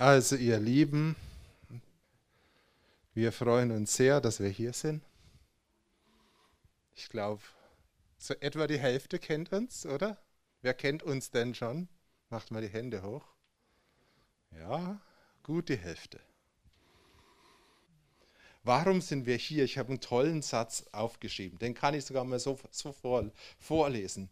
Also ihr Lieben, wir freuen uns sehr, dass wir hier sind. Ich glaube, so etwa die Hälfte kennt uns, oder? Wer kennt uns denn schon? Macht mal die Hände hoch. Ja, gut die Hälfte. Warum sind wir hier? Ich habe einen tollen Satz aufgeschrieben, den kann ich sogar mal so, so vorlesen.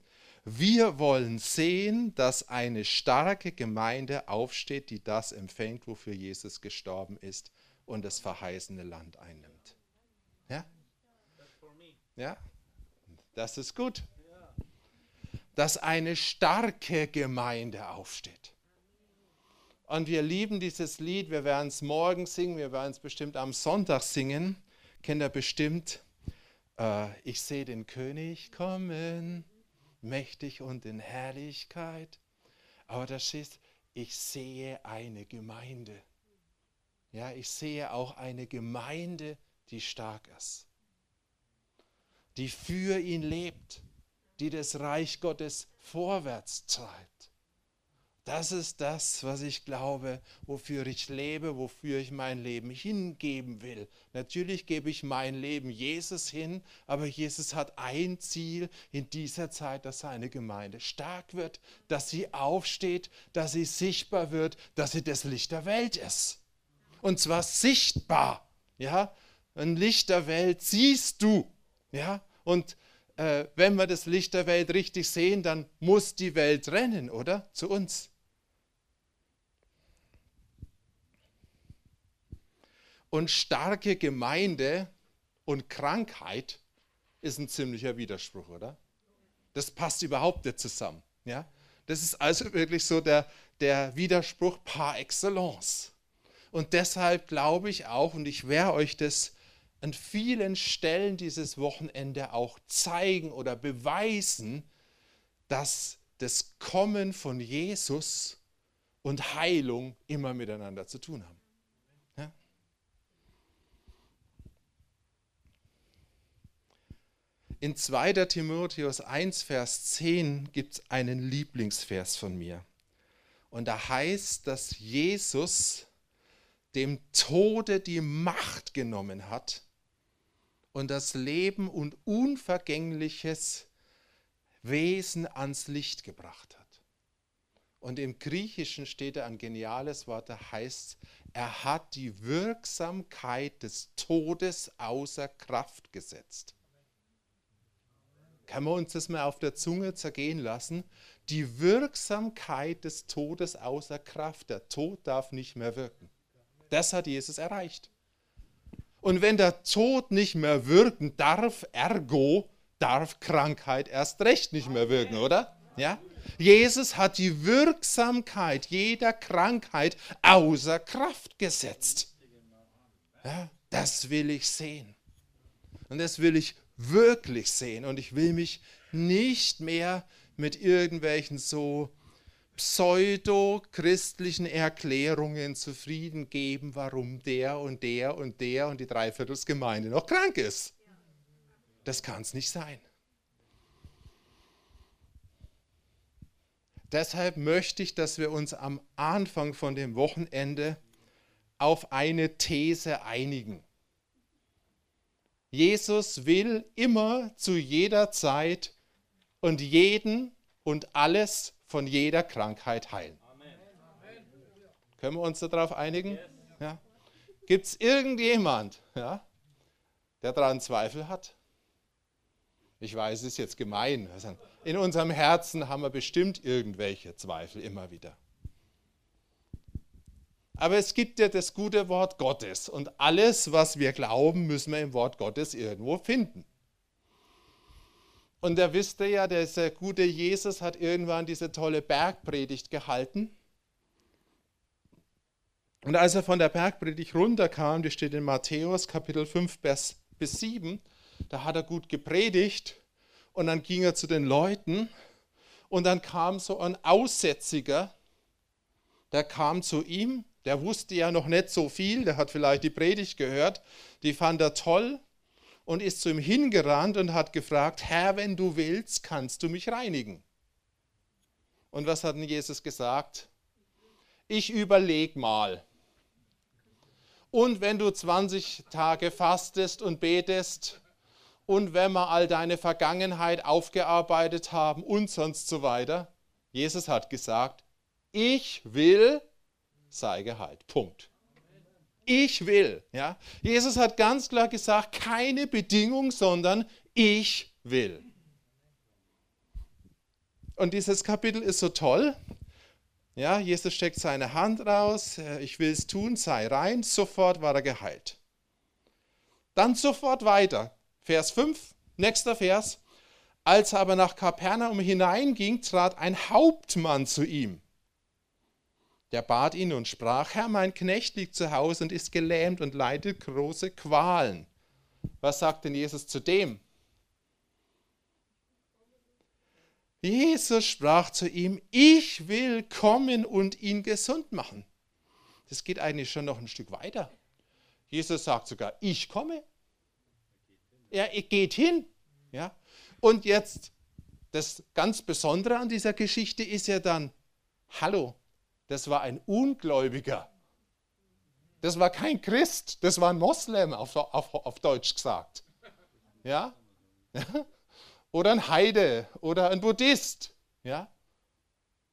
Wir wollen sehen, dass eine starke Gemeinde aufsteht, die das empfängt, wofür Jesus gestorben ist und das verheißene Land einnimmt. Ja? Ja? Das ist gut. Dass eine starke Gemeinde aufsteht. Und wir lieben dieses Lied. Wir werden es morgen singen. Wir werden es bestimmt am Sonntag singen. Kennt ihr bestimmt? Äh, ich sehe den König kommen, mächtig und in Herrlichkeit. Aber da steht, ich sehe eine Gemeinde. Ja, ich sehe auch eine Gemeinde, die stark ist, die für ihn lebt, die das Reich Gottes vorwärts treibt. Das ist das, was ich glaube, wofür ich lebe, wofür ich mein Leben hingeben will. Natürlich gebe ich mein Leben Jesus hin, aber Jesus hat ein Ziel in dieser Zeit, dass seine Gemeinde stark wird, dass sie aufsteht, dass sie sichtbar wird, dass sie das Licht der Welt ist. Und zwar sichtbar. Ja, ein Licht der Welt siehst du. Ja, und äh, wenn wir das Licht der Welt richtig sehen, dann muss die Welt rennen, oder? Zu uns. Und starke Gemeinde und Krankheit ist ein ziemlicher Widerspruch, oder? Das passt überhaupt nicht zusammen. Ja? Das ist also wirklich so der, der Widerspruch par excellence. Und deshalb glaube ich auch, und ich werde euch das an vielen Stellen dieses Wochenende auch zeigen oder beweisen, dass das Kommen von Jesus und Heilung immer miteinander zu tun haben. In 2. Timotheus 1, Vers 10 gibt es einen Lieblingsvers von mir. Und da heißt, dass Jesus dem Tode die Macht genommen hat und das Leben und unvergängliches Wesen ans Licht gebracht hat. Und im Griechischen steht da ein geniales Wort, da heißt, er hat die Wirksamkeit des Todes außer Kraft gesetzt kann man uns das mal auf der Zunge zergehen lassen, die Wirksamkeit des Todes außer Kraft. Der Tod darf nicht mehr wirken. Das hat Jesus erreicht. Und wenn der Tod nicht mehr wirken darf, ergo darf Krankheit erst recht nicht mehr wirken, oder? Ja? Jesus hat die Wirksamkeit jeder Krankheit außer Kraft gesetzt. Ja, das will ich sehen. Und das will ich wirklich sehen. Und ich will mich nicht mehr mit irgendwelchen so pseudo-christlichen Erklärungen zufrieden geben, warum der und der und der und die Dreiviertelsgemeinde noch krank ist. Das kann es nicht sein. Deshalb möchte ich, dass wir uns am Anfang von dem Wochenende auf eine These einigen. Jesus will immer zu jeder Zeit und jeden und alles von jeder Krankheit heilen. Amen. Können wir uns darauf einigen? Ja. Gibt es irgendjemand, ja, der daran Zweifel hat? Ich weiß, es ist jetzt gemein. In unserem Herzen haben wir bestimmt irgendwelche Zweifel immer wieder. Aber es gibt ja das gute Wort Gottes und alles, was wir glauben, müssen wir im Wort Gottes irgendwo finden. Und da wisst ihr ja, der gute Jesus hat irgendwann diese tolle Bergpredigt gehalten. Und als er von der Bergpredigt runterkam, die steht in Matthäus Kapitel 5 bis 7, da hat er gut gepredigt und dann ging er zu den Leuten und dann kam so ein Aussätziger, der kam zu ihm der wusste ja noch nicht so viel, der hat vielleicht die Predigt gehört, die fand er toll und ist zu ihm hingerannt und hat gefragt, Herr, wenn du willst, kannst du mich reinigen. Und was hat denn Jesus gesagt? ich überlege mal. Und wenn du 20 Tage fastest und betest und wenn wir all deine Vergangenheit aufgearbeitet haben und sonst so weiter, Jesus hat gesagt, ich will, sei geheilt. Punkt. Ich will. Ja? Jesus hat ganz klar gesagt, keine Bedingung, sondern ich will. Und dieses Kapitel ist so toll. Ja, Jesus steckt seine Hand raus, äh, ich will es tun, sei rein, sofort war er geheilt. Dann sofort weiter. Vers 5, nächster Vers. Als er aber nach Kapernaum hineinging, trat ein Hauptmann zu ihm. Der bat ihn und sprach, Herr, mein Knecht liegt zu Hause und ist gelähmt und leidet große Qualen. Was sagt denn Jesus zu dem? Jesus sprach zu ihm, ich will kommen und ihn gesund machen. Das geht eigentlich schon noch ein Stück weiter. Jesus sagt sogar, ich komme. Er geht hin. Ja? Und jetzt, das ganz Besondere an dieser Geschichte ist ja dann, hallo, das war ein Ungläubiger. Das war kein Christ, das war ein Moslem, auf, auf, auf Deutsch gesagt. Ja? oder ein Heide oder ein Buddhist. Ja?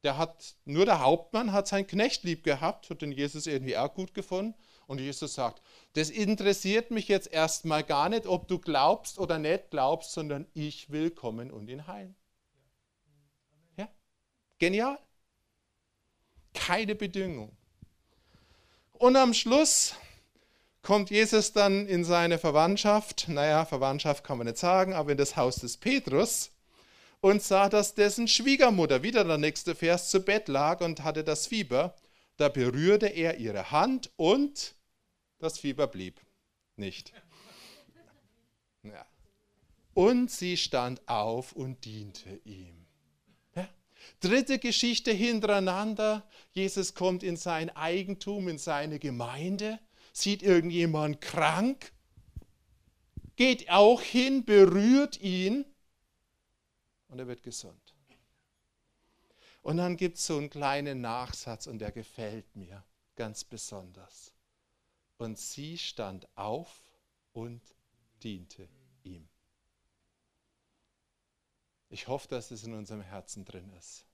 Der hat, nur der Hauptmann hat seinen Knecht lieb gehabt, hat den Jesus irgendwie auch gut gefunden. Und Jesus sagt, das interessiert mich jetzt erstmal gar nicht, ob du glaubst oder nicht glaubst, sondern ich will kommen und ihn heilen. Ja? Genial. Keine Bedingung. Und am Schluss kommt Jesus dann in seine Verwandtschaft, naja, Verwandtschaft kann man nicht sagen, aber in das Haus des Petrus und sah, dass dessen Schwiegermutter, wieder der nächste Vers, zu Bett lag und hatte das Fieber. Da berührte er ihre Hand und das Fieber blieb nicht. Ja. Und sie stand auf und diente ihm. Dritte Geschichte hintereinander. Jesus kommt in sein Eigentum, in seine Gemeinde sieht irgendjemand krank, geht auch hin, berührt ihn und er wird gesund. Und dann gibt es so einen kleinen Nachsatz und der gefällt mir ganz besonders. Und sie stand auf und diente ihm. Ich hoffe, dass es in unserem Herzen drin ist.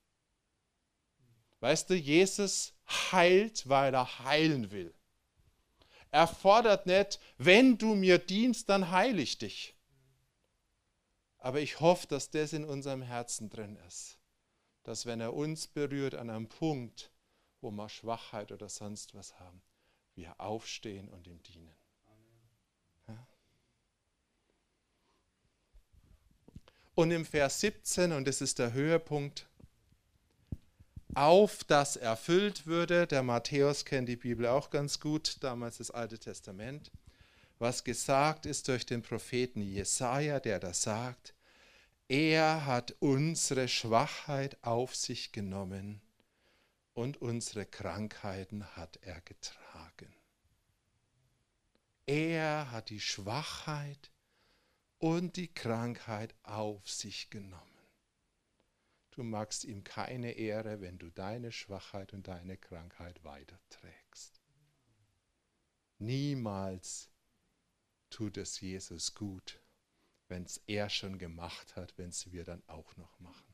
Weißt du, Jesus heilt, weil er heilen will. Er fordert nicht, wenn du mir dienst, dann heile ich dich. Aber ich hoffe, dass das in unserem Herzen drin ist. Dass wenn er uns berührt an einem Punkt, wo wir Schwachheit oder sonst was haben, wir aufstehen und ihm dienen. Ja? Und im Vers 17, und das ist der Höhepunkt, auf das erfüllt würde. Der Matthäus kennt die Bibel auch ganz gut, damals das Alte Testament. Was gesagt ist durch den Propheten Jesaja, der da sagt: Er hat unsere Schwachheit auf sich genommen und unsere Krankheiten hat er getragen. Er hat die Schwachheit und die Krankheit auf sich genommen. Du magst ihm keine Ehre, wenn du deine Schwachheit und deine Krankheit weiterträgst. Niemals tut es Jesus gut, wenn es er schon gemacht hat, wenn es wir dann auch noch machen.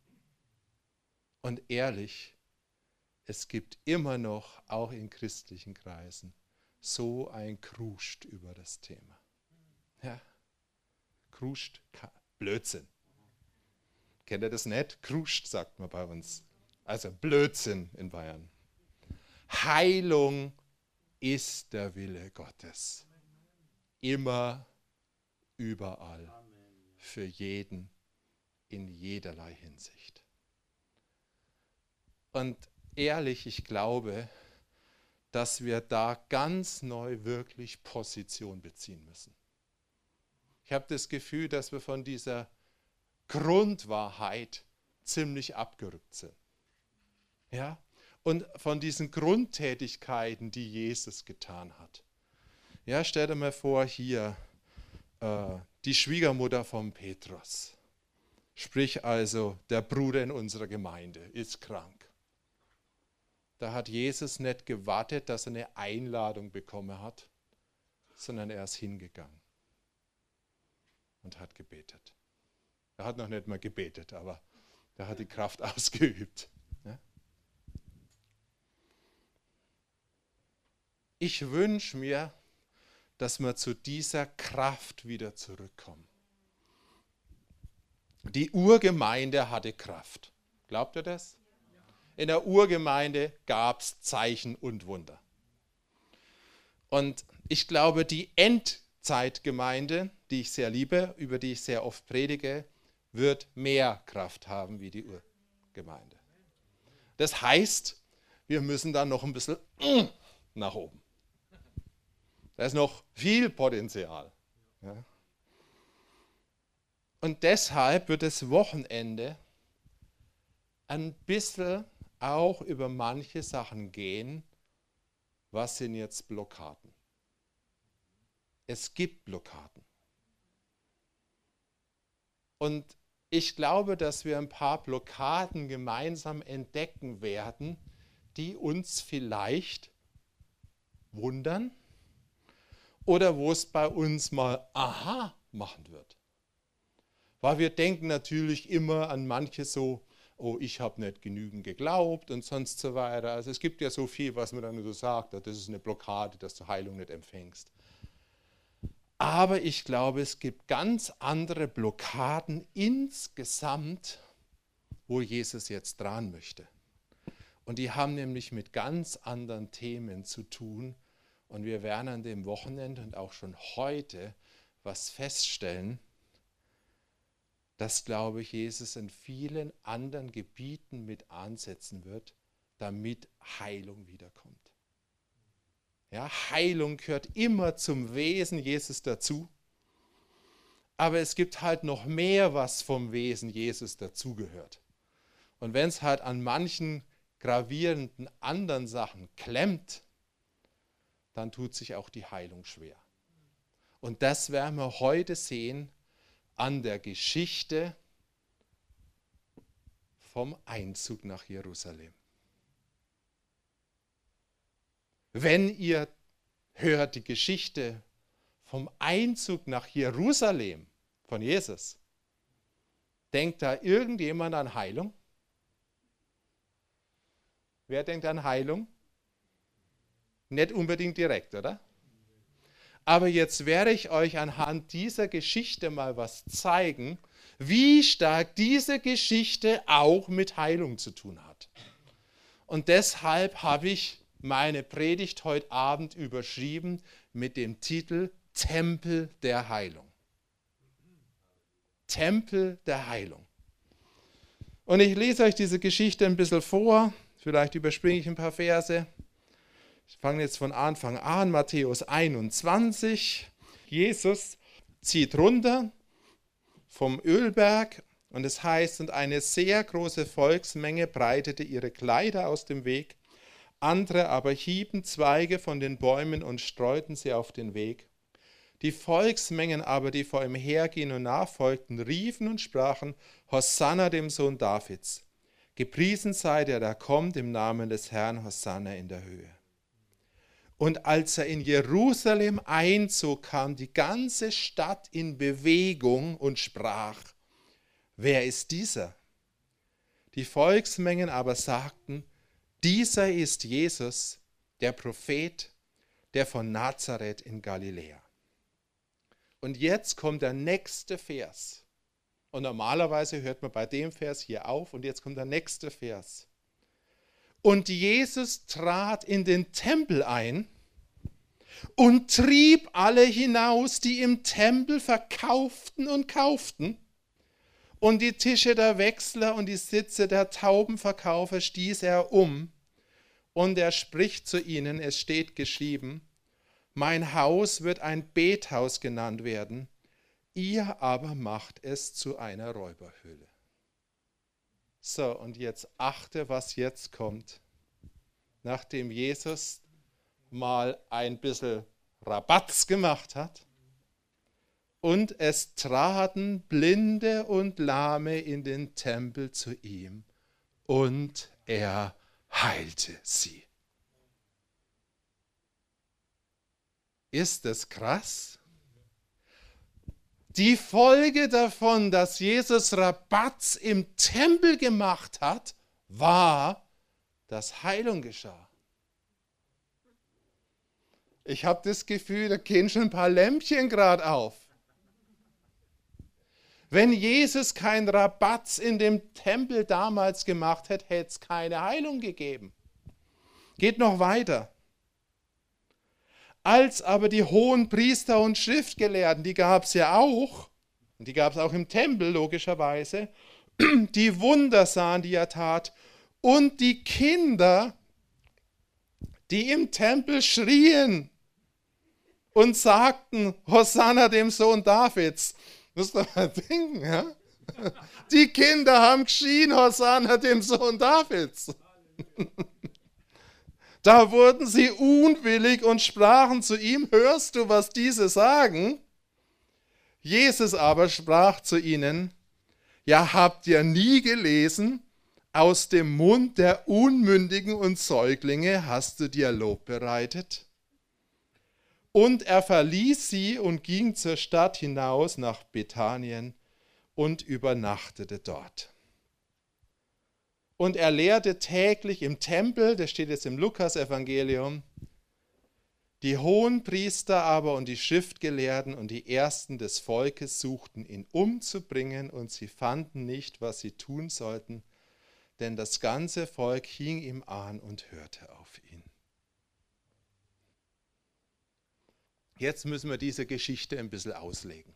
Und ehrlich, es gibt immer noch, auch in christlichen Kreisen, so ein Kruscht über das Thema. Ja, Kruscht, Blödsinn. Kennt ihr das nicht? Kruscht, sagt man bei uns. Also Blödsinn in Bayern. Heilung ist der Wille Gottes. Immer, überall, für jeden, in jederlei Hinsicht. Und ehrlich, ich glaube, dass wir da ganz neu wirklich Position beziehen müssen. Ich habe das Gefühl, dass wir von dieser Grundwahrheit ziemlich abgerückt sind. Ja? Und von diesen Grundtätigkeiten, die Jesus getan hat. Ja, stell dir mal vor, hier äh, die Schwiegermutter von Petrus. Sprich also, der Bruder in unserer Gemeinde ist krank. da hat Jesus nicht gewartet, dass er eine Einladung bekommen hat, sondern er ist hingegangen und hat gebetet. Er hat noch nicht mal gebetet, aber er hat die Kraft ausgeübt. Ich wünsche mir, dass wir zu dieser Kraft wieder zurückkommen. Die Urgemeinde hatte Kraft. Glaubt ihr das? In der Urgemeinde gab es Zeichen und Wunder. Und ich glaube, die Endzeitgemeinde, die ich sehr liebe, über die ich sehr oft predige, wird mehr Kraft haben wie die Urgemeinde. Das heißt, wir müssen dann noch ein bisschen nach oben. Da ist noch viel Potenzial. Ja. Und deshalb wird das Wochenende ein bisschen auch über manche Sachen gehen. Was sind jetzt Blockaden? Es gibt Blockaden. Und ich glaube, dass wir ein paar Blockaden gemeinsam entdecken werden, die uns vielleicht wundern oder wo es bei uns mal aha machen wird. Weil wir denken natürlich immer an manche so, oh, ich habe nicht genügend geglaubt und sonst so weiter. Also es gibt ja so viel, was man dann so sagt, das ist eine Blockade, dass du Heilung nicht empfängst. Aber ich glaube, es gibt ganz andere Blockaden insgesamt, wo Jesus jetzt dran möchte. Und die haben nämlich mit ganz anderen Themen zu tun, und wir werden an dem Wochenende und auch schon heute was feststellen, dass, glaube ich, Jesus in vielen anderen Gebieten mit ansetzen wird, damit Heilung wiederkommt. Ja, Heilung gehört immer zum Wesen Jesus dazu. Aber es gibt halt noch mehr, was vom Wesen Jesus dazugehört. Und wenn es halt an manchen gravierenden anderen Sachen klemmt, dann tut sich auch die Heilung schwer. Und das werden wir heute sehen an der Geschichte vom Einzug nach Jerusalem. Wenn ihr hört die Geschichte vom Einzug nach Jerusalem von Jesus, denkt da irgendjemand an Heilung? Wer denkt an Heilung? Nicht unbedingt direkt, oder? Aber jetzt werde ich euch anhand dieser Geschichte mal was zeigen, wie stark diese Geschichte auch mit Heilung zu tun hat. Und deshalb habe ich meine Predigt heute Abend überschrieben mit dem Titel Tempel der Heilung. Tempel der Heilung. Und ich lese euch diese Geschichte ein bisschen vor, vielleicht überspringe ich ein paar Verse. Ich fange jetzt von Anfang an, Matthäus 21. Jesus zieht runter vom Ölberg und es heißt, und eine sehr große Volksmenge breitete ihre Kleider aus dem Weg, andere aber hieben Zweige von den Bäumen und streuten sie auf den Weg. Die Volksmengen aber, die vor ihm hergehen und nachfolgten, riefen und sprachen, Hosanna dem Sohn Davids. Gepriesen sei der, der kommt im Namen des Herrn, Hosanna in der Höhe. Und als er in Jerusalem einzog, kam die ganze Stadt in Bewegung und sprach, wer ist dieser? Die Volksmengen aber sagten, dieser ist Jesus, der Prophet, der von Nazareth in Galiläa. Und jetzt kommt der nächste Vers. Und normalerweise hört man bei dem Vers hier auf und jetzt kommt der nächste Vers. Und Jesus trat in den Tempel ein und trieb alle hinaus, die im Tempel verkauften und kauften. Und die Tische der Wechsler und die Sitze der Taubenverkaufer stieß er um. Und er spricht zu ihnen, es steht geschrieben, mein Haus wird ein Bethaus genannt werden, ihr aber macht es zu einer Räuberhöhle. So, und jetzt achte, was jetzt kommt. Nachdem Jesus mal ein bisschen Rabatz gemacht hat, und es traten Blinde und Lahme in den Tempel zu ihm, und er heilte sie. Ist das krass? Die Folge davon, dass Jesus Rabatz im Tempel gemacht hat, war, dass Heilung geschah. Ich habe das Gefühl, da gehen schon ein paar Lämpchen gerade auf. Wenn Jesus keinen Rabatz in dem Tempel damals gemacht hätte, hätte es keine Heilung gegeben. Geht noch weiter. Als aber die hohen Priester und Schriftgelehrten, die gab es ja auch, und die gab es auch im Tempel logischerweise, die Wunder sahen, die er tat, und die Kinder, die im Tempel schrien und sagten, Hosanna dem Sohn Davids. Müsst ihr mal denken, ja? Die Kinder haben geschrien, Hosanna dem Sohn Davids. Da wurden sie unwillig und sprachen zu ihm, hörst du, was diese sagen? Jesus aber sprach zu ihnen, ja habt ihr nie gelesen, aus dem Mund der Unmündigen und Säuglinge hast du dir Lob bereitet? Und er verließ sie und ging zur Stadt hinaus nach Bethanien und übernachtete dort. Und er lehrte täglich im Tempel, das steht jetzt im Lukas-Evangelium, die hohen Priester aber und die Schriftgelehrten und die Ersten des Volkes suchten ihn umzubringen und sie fanden nicht, was sie tun sollten, denn das ganze Volk hing ihm an und hörte auf ihn. Jetzt müssen wir diese Geschichte ein bisschen auslegen.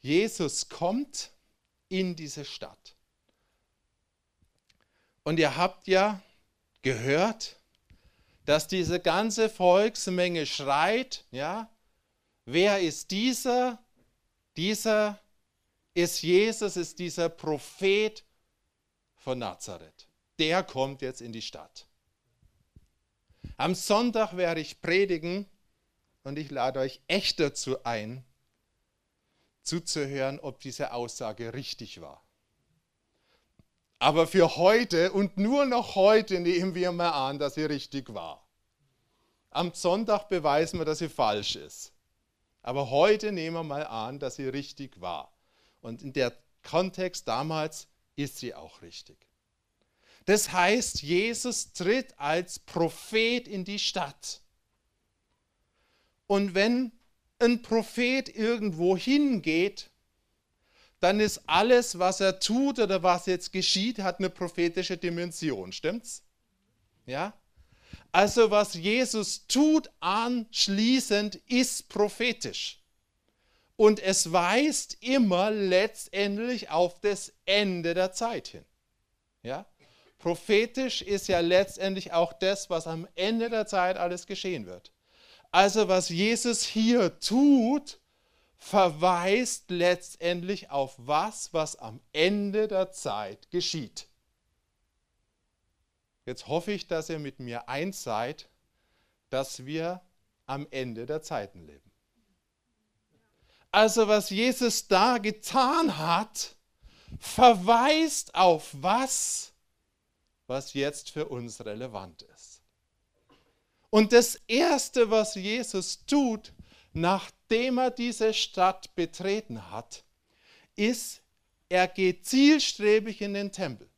Jesus kommt in diese Stadt. Und ihr habt ja gehört, dass diese ganze Volksmenge schreit, ja, wer ist dieser? Dieser ist Jesus, ist dieser Prophet von Nazareth. Der kommt jetzt in die Stadt. Am Sonntag werde ich predigen und ich lade euch echt dazu ein, zuzuhören, ob diese Aussage richtig war. Aber für heute und nur noch heute nehmen wir mal an, dass sie richtig war. Am Sonntag beweisen wir, dass sie falsch ist. Aber heute nehmen wir mal an, dass sie richtig war. Und in der Kontext damals ist sie auch richtig. Das heißt, Jesus tritt als Prophet in die Stadt. Und wenn ein Prophet irgendwo hingeht, dann ist alles, was er tut oder was jetzt geschieht, hat eine prophetische Dimension. Stimmt's? Ja? Also was Jesus tut anschließend ist prophetisch. Und es weist immer letztendlich auf das Ende der Zeit hin. Ja? Prophetisch ist ja letztendlich auch das, was am Ende der Zeit alles geschehen wird. Also was Jesus hier tut, verweist letztendlich auf was, was am Ende der Zeit geschieht. Jetzt hoffe ich, dass ihr mit mir eins seid, dass wir am Ende der Zeiten leben. Also was Jesus da getan hat, verweist auf was, was jetzt für uns relevant ist. Und das Erste, was Jesus tut, nachdem er diese Stadt betreten hat, ist, er geht zielstrebig in den Tempel.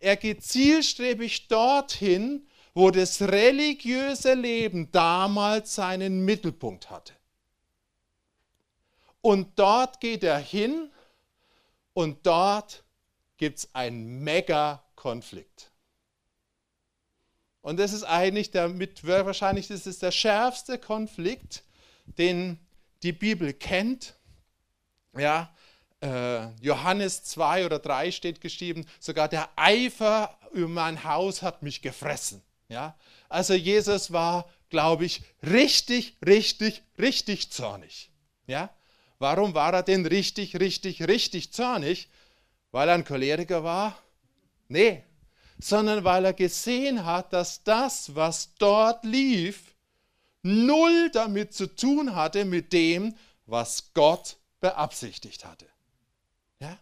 Er geht zielstrebig dorthin, wo das religiöse Leben damals seinen Mittelpunkt hatte. Und dort geht er hin und dort gibt es einen Mega-Konflikt. Und das ist eigentlich der, mit, wahrscheinlich das ist der schärfste Konflikt, den die Bibel kennt. Ja, äh, Johannes 2 oder 3 steht geschrieben, sogar der Eifer über mein Haus hat mich gefressen. Ja, also Jesus war, glaube ich, richtig, richtig, richtig zornig. Ja, warum war er denn richtig, richtig, richtig zornig? Weil er ein Choleriker war? Nee, sondern weil er gesehen hat, dass das, was dort lief, null damit zu tun hatte mit dem, was Gott beabsichtigt hatte. Ja?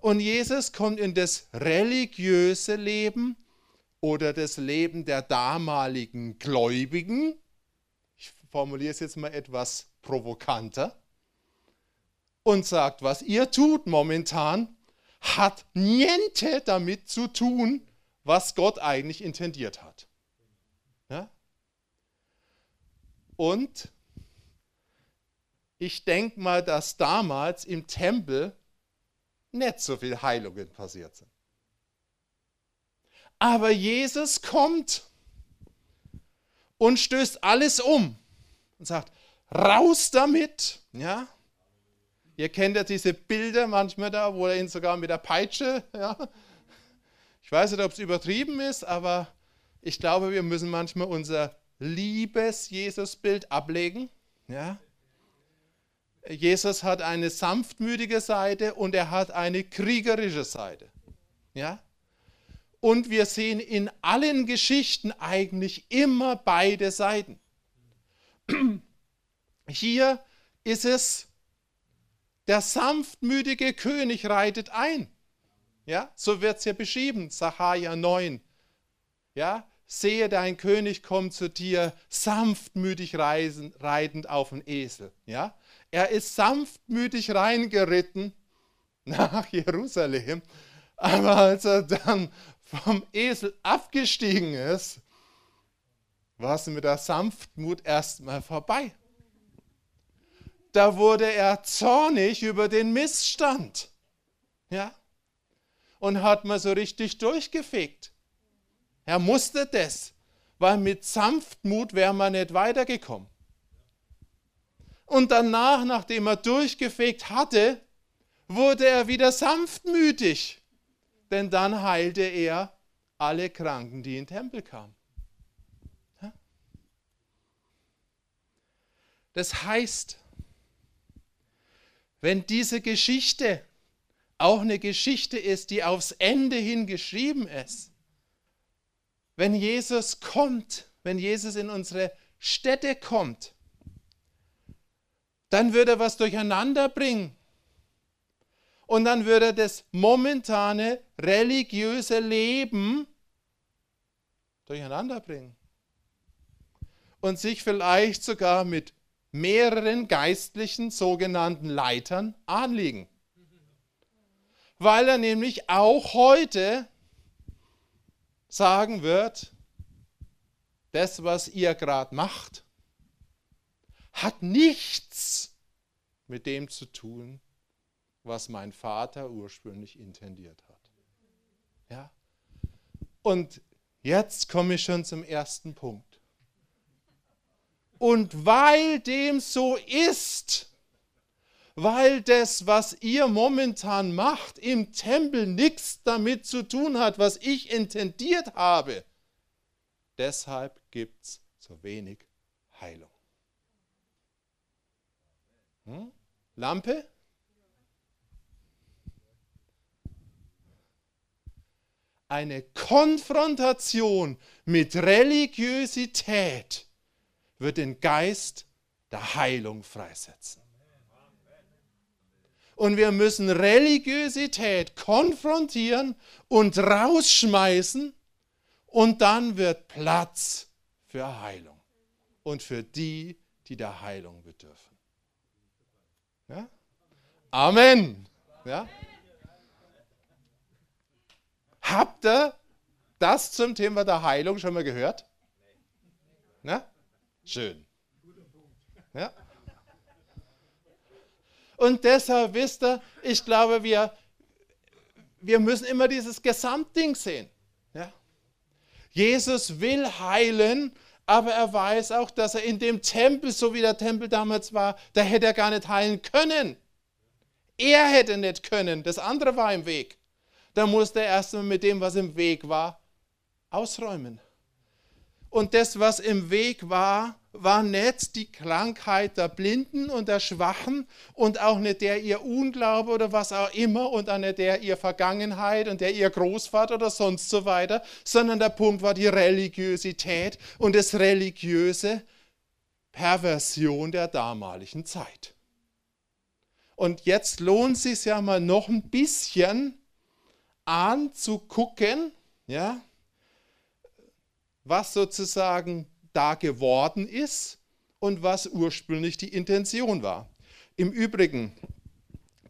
Und Jesus kommt in das religiöse Leben oder das Leben der damaligen Gläubigen. Ich formuliere es jetzt mal etwas provokanter. Und sagt, was ihr tut momentan, hat niente damit zu tun, was Gott eigentlich intendiert hat. Ja? Und ich denke mal, dass damals im Tempel nicht so viel Heilungen passiert sind. Aber Jesus kommt und stößt alles um und sagt, raus damit. Ja? Ihr kennt ja diese Bilder manchmal da, wo er ihn sogar mit der Peitsche, ja. Ich weiß nicht, ob es übertrieben ist, aber ich glaube, wir müssen manchmal unser liebes Jesus-Bild ablegen. Ja. Jesus hat eine sanftmütige Seite und er hat eine kriegerische Seite. Ja? Und wir sehen in allen Geschichten eigentlich immer beide Seiten. Hier ist es, der sanftmütige König reitet ein. Ja, so wird es hier beschrieben, Sacharja 9. Ja, sehe, dein König kommt zu dir sanftmütig reisen, reitend auf dem Esel. Ja, er ist sanftmütig reingeritten nach Jerusalem, aber als er dann vom Esel abgestiegen ist, war es mit der Sanftmut erstmal vorbei. Da wurde er zornig über den Missstand. Ja? Und hat mal so richtig durchgefegt. Er musste das, weil mit Sanftmut wäre man nicht weitergekommen. Und danach, nachdem er durchgefegt hatte, wurde er wieder sanftmütig, denn dann heilte er alle Kranken, die in den Tempel kamen. Das heißt, wenn diese Geschichte auch eine Geschichte ist, die aufs Ende hin geschrieben ist, wenn Jesus kommt, wenn Jesus in unsere Städte kommt, dann würde er was durcheinander bringen. Und dann würde er das momentane religiöse Leben durcheinander bringen. Und sich vielleicht sogar mit mehreren geistlichen sogenannten Leitern anliegen. Weil er nämlich auch heute sagen wird, das, was ihr gerade macht, hat nichts mit dem zu tun, was mein Vater ursprünglich intendiert hat. Ja? Und jetzt komme ich schon zum ersten Punkt. Und weil dem so ist, weil das, was ihr momentan macht, im Tempel nichts damit zu tun hat, was ich intendiert habe, deshalb gibt es so wenig Heilung. Hm? Lampe? Eine Konfrontation mit Religiosität wird den Geist der Heilung freisetzen. Und wir müssen Religiosität konfrontieren und rausschmeißen und dann wird Platz für Heilung und für die, die der Heilung bedürfen. Ja? Amen. Ja? Habt ihr das zum Thema der Heilung schon mal gehört? Na? Schön. Ja? Und deshalb wisst ihr, ich glaube, wir, wir müssen immer dieses Gesamtding sehen. Ja? Jesus will heilen, aber er weiß auch, dass er in dem Tempel, so wie der Tempel damals war, da hätte er gar nicht heilen können. Er hätte nicht können, das andere war im Weg. Da musste er erstmal mit dem, was im Weg war, ausräumen. Und das, was im Weg war, war nicht die Krankheit der Blinden und der Schwachen und auch nicht der ihr Unglaube oder was auch immer und auch nicht der ihr Vergangenheit und der ihr Großvater oder sonst so weiter, sondern der Punkt war die Religiosität und das religiöse Perversion der damaligen Zeit. Und jetzt lohnt es sich ja mal noch ein bisschen anzugucken, ja, was sozusagen da geworden ist und was ursprünglich die Intention war. Im Übrigen,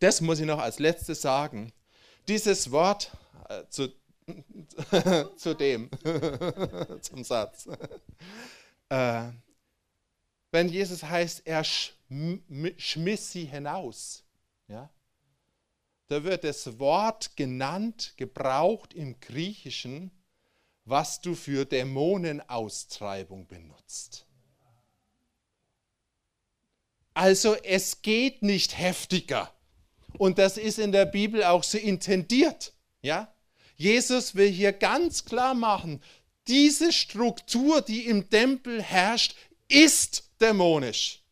das muss ich noch als letztes sagen, dieses Wort äh, zu, zu dem, zum Satz. Äh, wenn Jesus heißt, er schmiss sie hinaus, ja, da wird das Wort genannt, gebraucht im Griechischen, was du für Dämonenaustreibung benutzt. Also es geht nicht heftiger. Und das ist in der Bibel auch so intendiert. Ja? Jesus will hier ganz klar machen, diese Struktur, die im Tempel herrscht, ist dämonisch.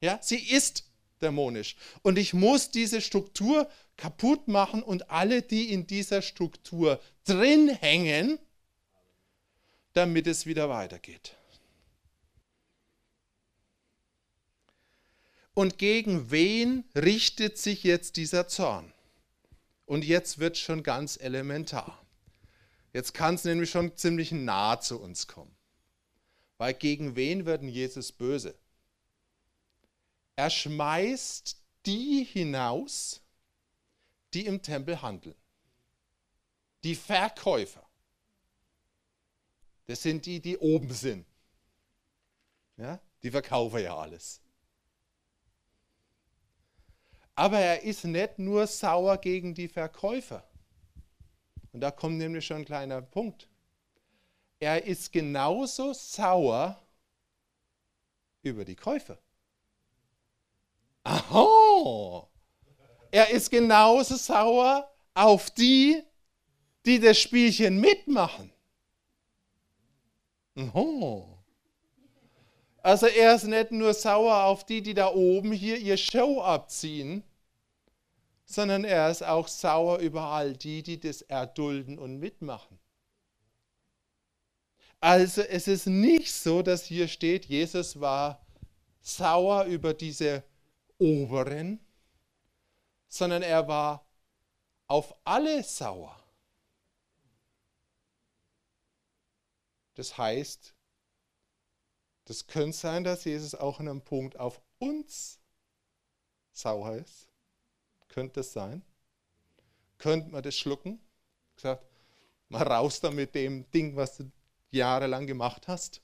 Ja, sie ist dämonisch. Und ich muss diese Struktur kaputt machen und alle, die in dieser Struktur drin hängen, damit es wieder weitergeht. Und gegen wen richtet sich jetzt dieser Zorn? Und jetzt wird schon ganz elementar. Jetzt kann es nämlich schon ziemlich nah zu uns kommen. Weil gegen wen wird Jesus böse? Er schmeißt die hinaus, die im Tempel handeln. Die Verkäufer. Das sind die, die oben sind. Ja? Die verkaufen ja alles. Aber er ist nicht nur sauer gegen die Verkäufer. Und da kommt nämlich schon ein kleiner Punkt. Er ist genauso sauer über die Käufer. Aha! Er ist genauso sauer auf die, die das Spielchen mitmachen. Oh. Also er ist nicht nur sauer auf die, die da oben hier ihr Show abziehen, sondern er ist auch sauer über all die, die das erdulden und mitmachen. Also es ist nicht so, dass hier steht, Jesus war sauer über diese Oberen, sondern er war auf alle sauer. Das heißt, das könnte sein, dass Jesus auch an einem Punkt auf uns sauer ist. Könnte das sein? Könnte man das schlucken? Gesagt, mal raus da mit dem Ding, was du jahrelang gemacht hast.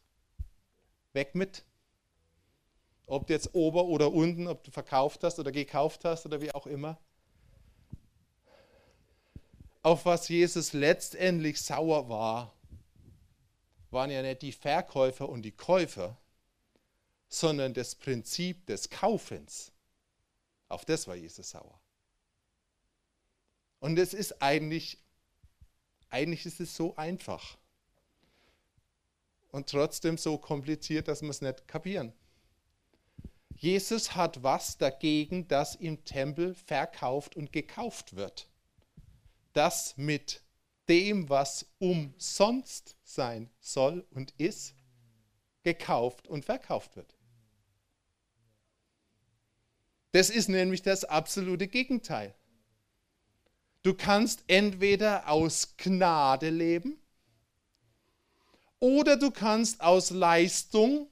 Weg mit. Ob du jetzt ober oder unten, ob du verkauft hast oder gekauft hast oder wie auch immer. Auf was Jesus letztendlich sauer war, waren ja nicht die Verkäufer und die Käufer, sondern das Prinzip des Kaufens. Auf das war Jesus sauer. Und es ist eigentlich, eigentlich ist es so einfach. Und trotzdem so kompliziert, dass wir es nicht kapieren. Jesus hat was dagegen, dass im Tempel verkauft und gekauft wird. Das mit dem, was umsonst sein soll und ist, gekauft und verkauft wird. Das ist nämlich das absolute Gegenteil. Du kannst entweder aus Gnade leben oder du kannst aus Leistung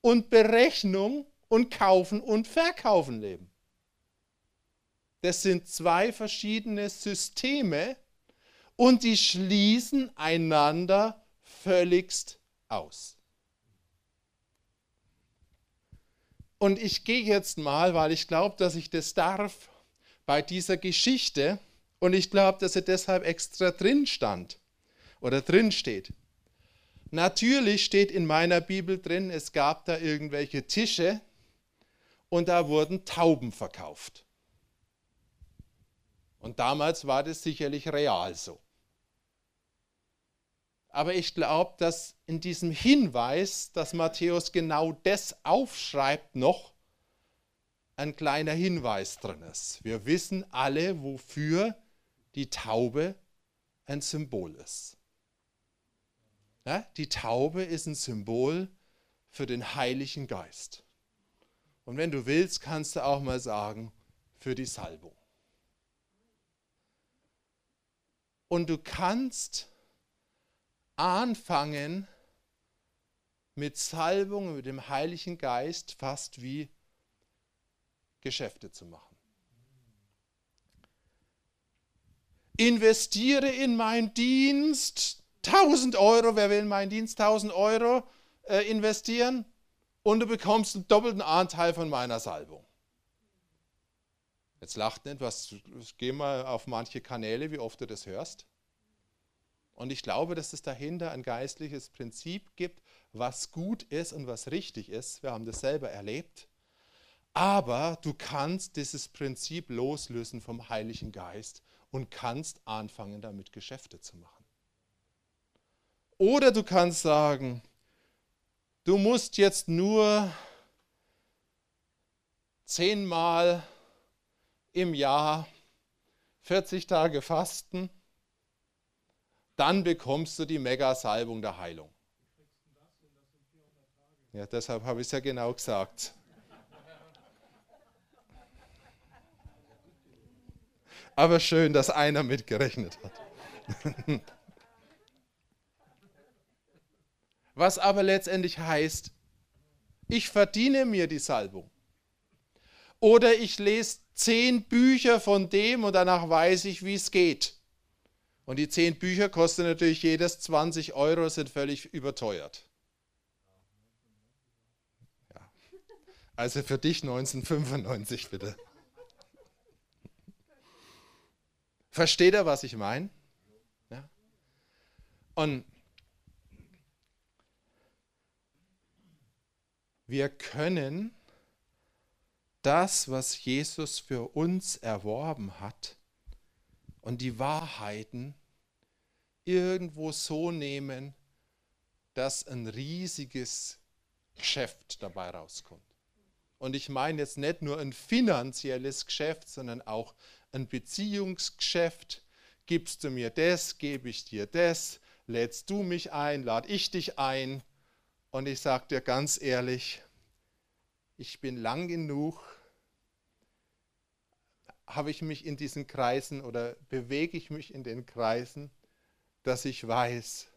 und Berechnung und Kaufen und Verkaufen leben. Das sind zwei verschiedene Systeme, und die schließen einander völligst aus. Und ich gehe jetzt mal, weil ich glaube, dass ich das darf, bei dieser Geschichte und ich glaube, dass er deshalb extra drin stand oder drin steht. Natürlich steht in meiner Bibel drin, es gab da irgendwelche Tische und da wurden Tauben verkauft. Und damals war das sicherlich real so. Aber ich glaube, dass in diesem Hinweis, dass Matthäus genau das aufschreibt, noch ein kleiner Hinweis drin ist. Wir wissen alle, wofür die Taube ein Symbol ist. Ja, die Taube ist ein Symbol für den Heiligen Geist. Und wenn du willst, kannst du auch mal sagen, für die Salbung. Und du kannst anfangen mit Salbung, mit dem Heiligen Geist fast wie Geschäfte zu machen. Investiere in meinen Dienst 1000 Euro, wer will in meinen Dienst 1000 Euro äh, investieren und du bekommst einen doppelten Anteil von meiner Salbung. Jetzt lacht nicht, was, geh mal auf manche Kanäle, wie oft du das hörst. Und ich glaube, dass es dahinter ein geistliches Prinzip gibt, was gut ist und was richtig ist. Wir haben das selber erlebt. Aber du kannst dieses Prinzip loslösen vom Heiligen Geist und kannst anfangen, damit Geschäfte zu machen. Oder du kannst sagen, du musst jetzt nur zehnmal im Jahr 40 Tage fasten dann bekommst du die Mega-Salbung der Heilung. Ja, deshalb habe ich es ja genau gesagt. Aber schön, dass einer mitgerechnet hat. Was aber letztendlich heißt, ich verdiene mir die Salbung. Oder ich lese zehn Bücher von dem und danach weiß ich, wie es geht. Und die zehn Bücher kosten natürlich jedes 20 Euro, sind völlig überteuert. Ja. Also für dich 1995 bitte. Versteht ihr, was ich meine? Ja. Und wir können das, was Jesus für uns erworben hat, und die Wahrheiten irgendwo so nehmen, dass ein riesiges Geschäft dabei rauskommt. Und ich meine jetzt nicht nur ein finanzielles Geschäft, sondern auch ein Beziehungsgeschäft. Gibst du mir das, gebe ich dir das, lädst du mich ein, lade ich dich ein. Und ich sage dir ganz ehrlich, ich bin lang genug habe ich mich in diesen Kreisen oder bewege ich mich in den Kreisen, dass ich weiß,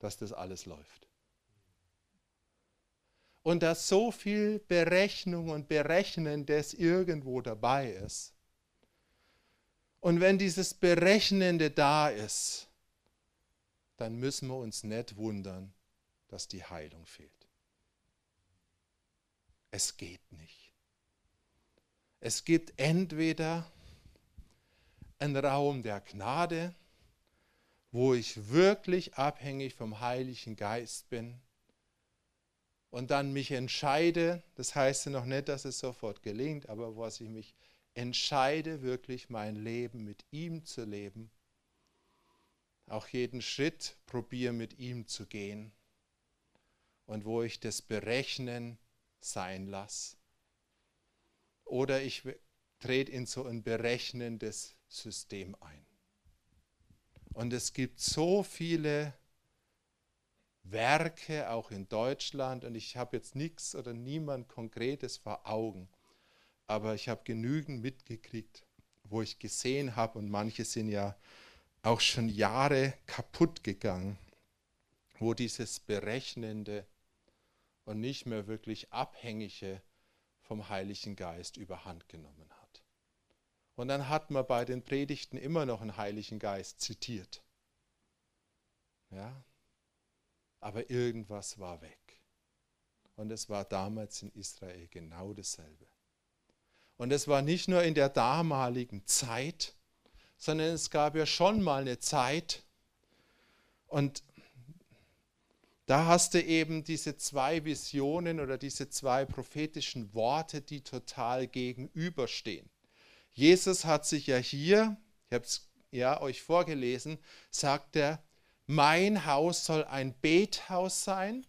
dass das alles läuft. Und dass so viel Berechnung und Berechnendes irgendwo dabei ist. Und wenn dieses Berechnende da ist, dann müssen wir uns nicht wundern, dass die Heilung fehlt. Es geht nicht. Es gibt entweder einen Raum der Gnade, wo ich wirklich abhängig vom Heiligen Geist bin und dann mich entscheide, das heißt ja noch nicht, dass es sofort gelingt, aber was ich mich entscheide, wirklich mein Leben mit ihm zu leben, auch jeden Schritt probiere mit ihm zu gehen und wo ich das Berechnen sein lasse oder ich trete in so ein berechnendes System ein. Und es gibt so viele Werke, auch in Deutschland, und ich habe jetzt nichts oder niemand Konkretes vor Augen, aber ich habe genügend mitgekriegt, wo ich gesehen habe, und manche sind ja auch schon Jahre kaputt gegangen, wo dieses Berechnende und nicht mehr wirklich Abhängige vom Heiligen Geist überhand genommen hat. Und dann hat man bei den Predigten immer noch einen Heiligen Geist zitiert. Ja? Aber irgendwas war weg. Und es war damals in Israel genau dasselbe. Und es war nicht nur in der damaligen Zeit, sondern es gab ja schon mal eine Zeit, und da hast du eben diese zwei Visionen oder diese zwei prophetischen Worte, die total gegenüberstehen. Jesus hat sich ja hier, ich habe es ja euch vorgelesen, sagt er, mein Haus soll ein Bethaus sein,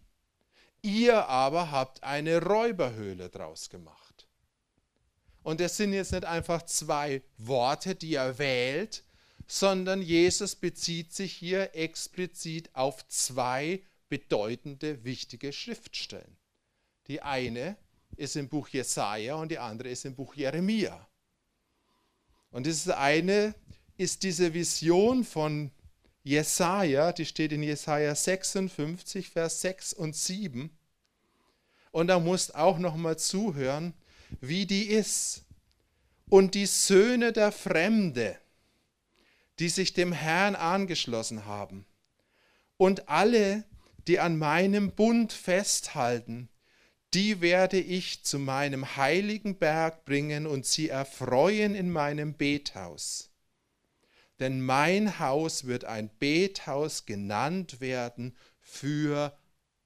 ihr aber habt eine Räuberhöhle draus gemacht. Und es sind jetzt nicht einfach zwei Worte, die er wählt, sondern Jesus bezieht sich hier explizit auf zwei bedeutende, wichtige Schriftstellen. Die eine ist im Buch Jesaja und die andere ist im Buch Jeremia. Und das eine ist diese Vision von Jesaja, die steht in Jesaja 56, Vers 6 und 7. Und da musst auch noch mal zuhören, wie die ist. Und die Söhne der Fremde, die sich dem Herrn angeschlossen haben, und alle, die an meinem Bund festhalten, die werde ich zu meinem heiligen Berg bringen und sie erfreuen in meinem Bethaus. Denn mein Haus wird ein Bethaus genannt werden für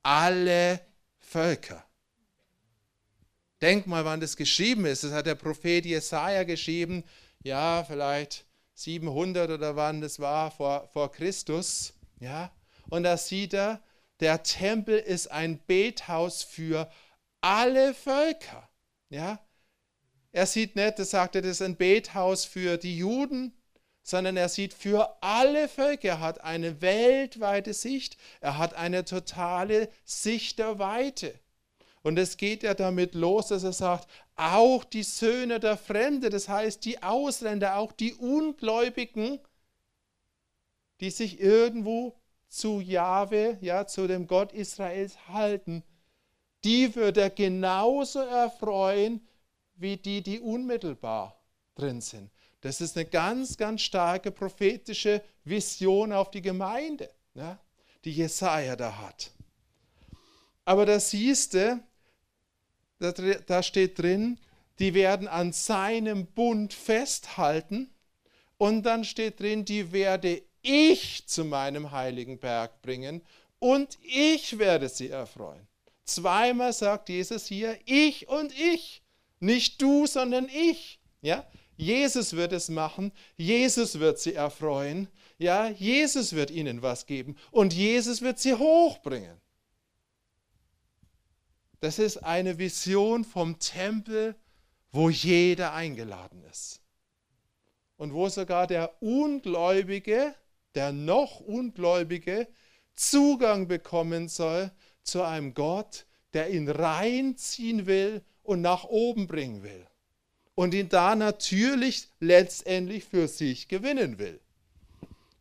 alle Völker. Denk mal, wann das geschrieben ist. Das hat der Prophet Jesaja geschrieben, ja, vielleicht 700 oder wann das war vor, vor Christus. Ja, und da sieht er, der Tempel ist ein Bethaus für alle Völker. Ja? Er sieht nicht, das sagt er, das ist ein Bethaus für die Juden, sondern er sieht für alle Völker. Er hat eine weltweite Sicht. Er hat eine totale Sicht der Weite. Und es geht ja damit los, dass er sagt, auch die Söhne der Fremde, das heißt die Ausländer, auch die Ungläubigen, die sich irgendwo zu Jahwe, ja, zu dem Gott Israels halten, die wird er genauso erfreuen wie die, die unmittelbar drin sind. Das ist eine ganz, ganz starke prophetische Vision auf die Gemeinde, ja, die Jesaja da hat. Aber da siehst du, da, da steht drin, die werden an seinem Bund festhalten. Und dann steht drin, die werde ich zu meinem heiligen Berg bringen und ich werde sie erfreuen. Zweimal sagt Jesus hier, ich und ich. Nicht du, sondern ich. Ja? Jesus wird es machen, Jesus wird sie erfreuen, ja, Jesus wird ihnen was geben und Jesus wird sie hochbringen. Das ist eine Vision vom Tempel, wo jeder eingeladen ist. Und wo sogar der Ungläubige der noch Ungläubige Zugang bekommen soll zu einem Gott, der ihn reinziehen will und nach oben bringen will. Und ihn da natürlich letztendlich für sich gewinnen will.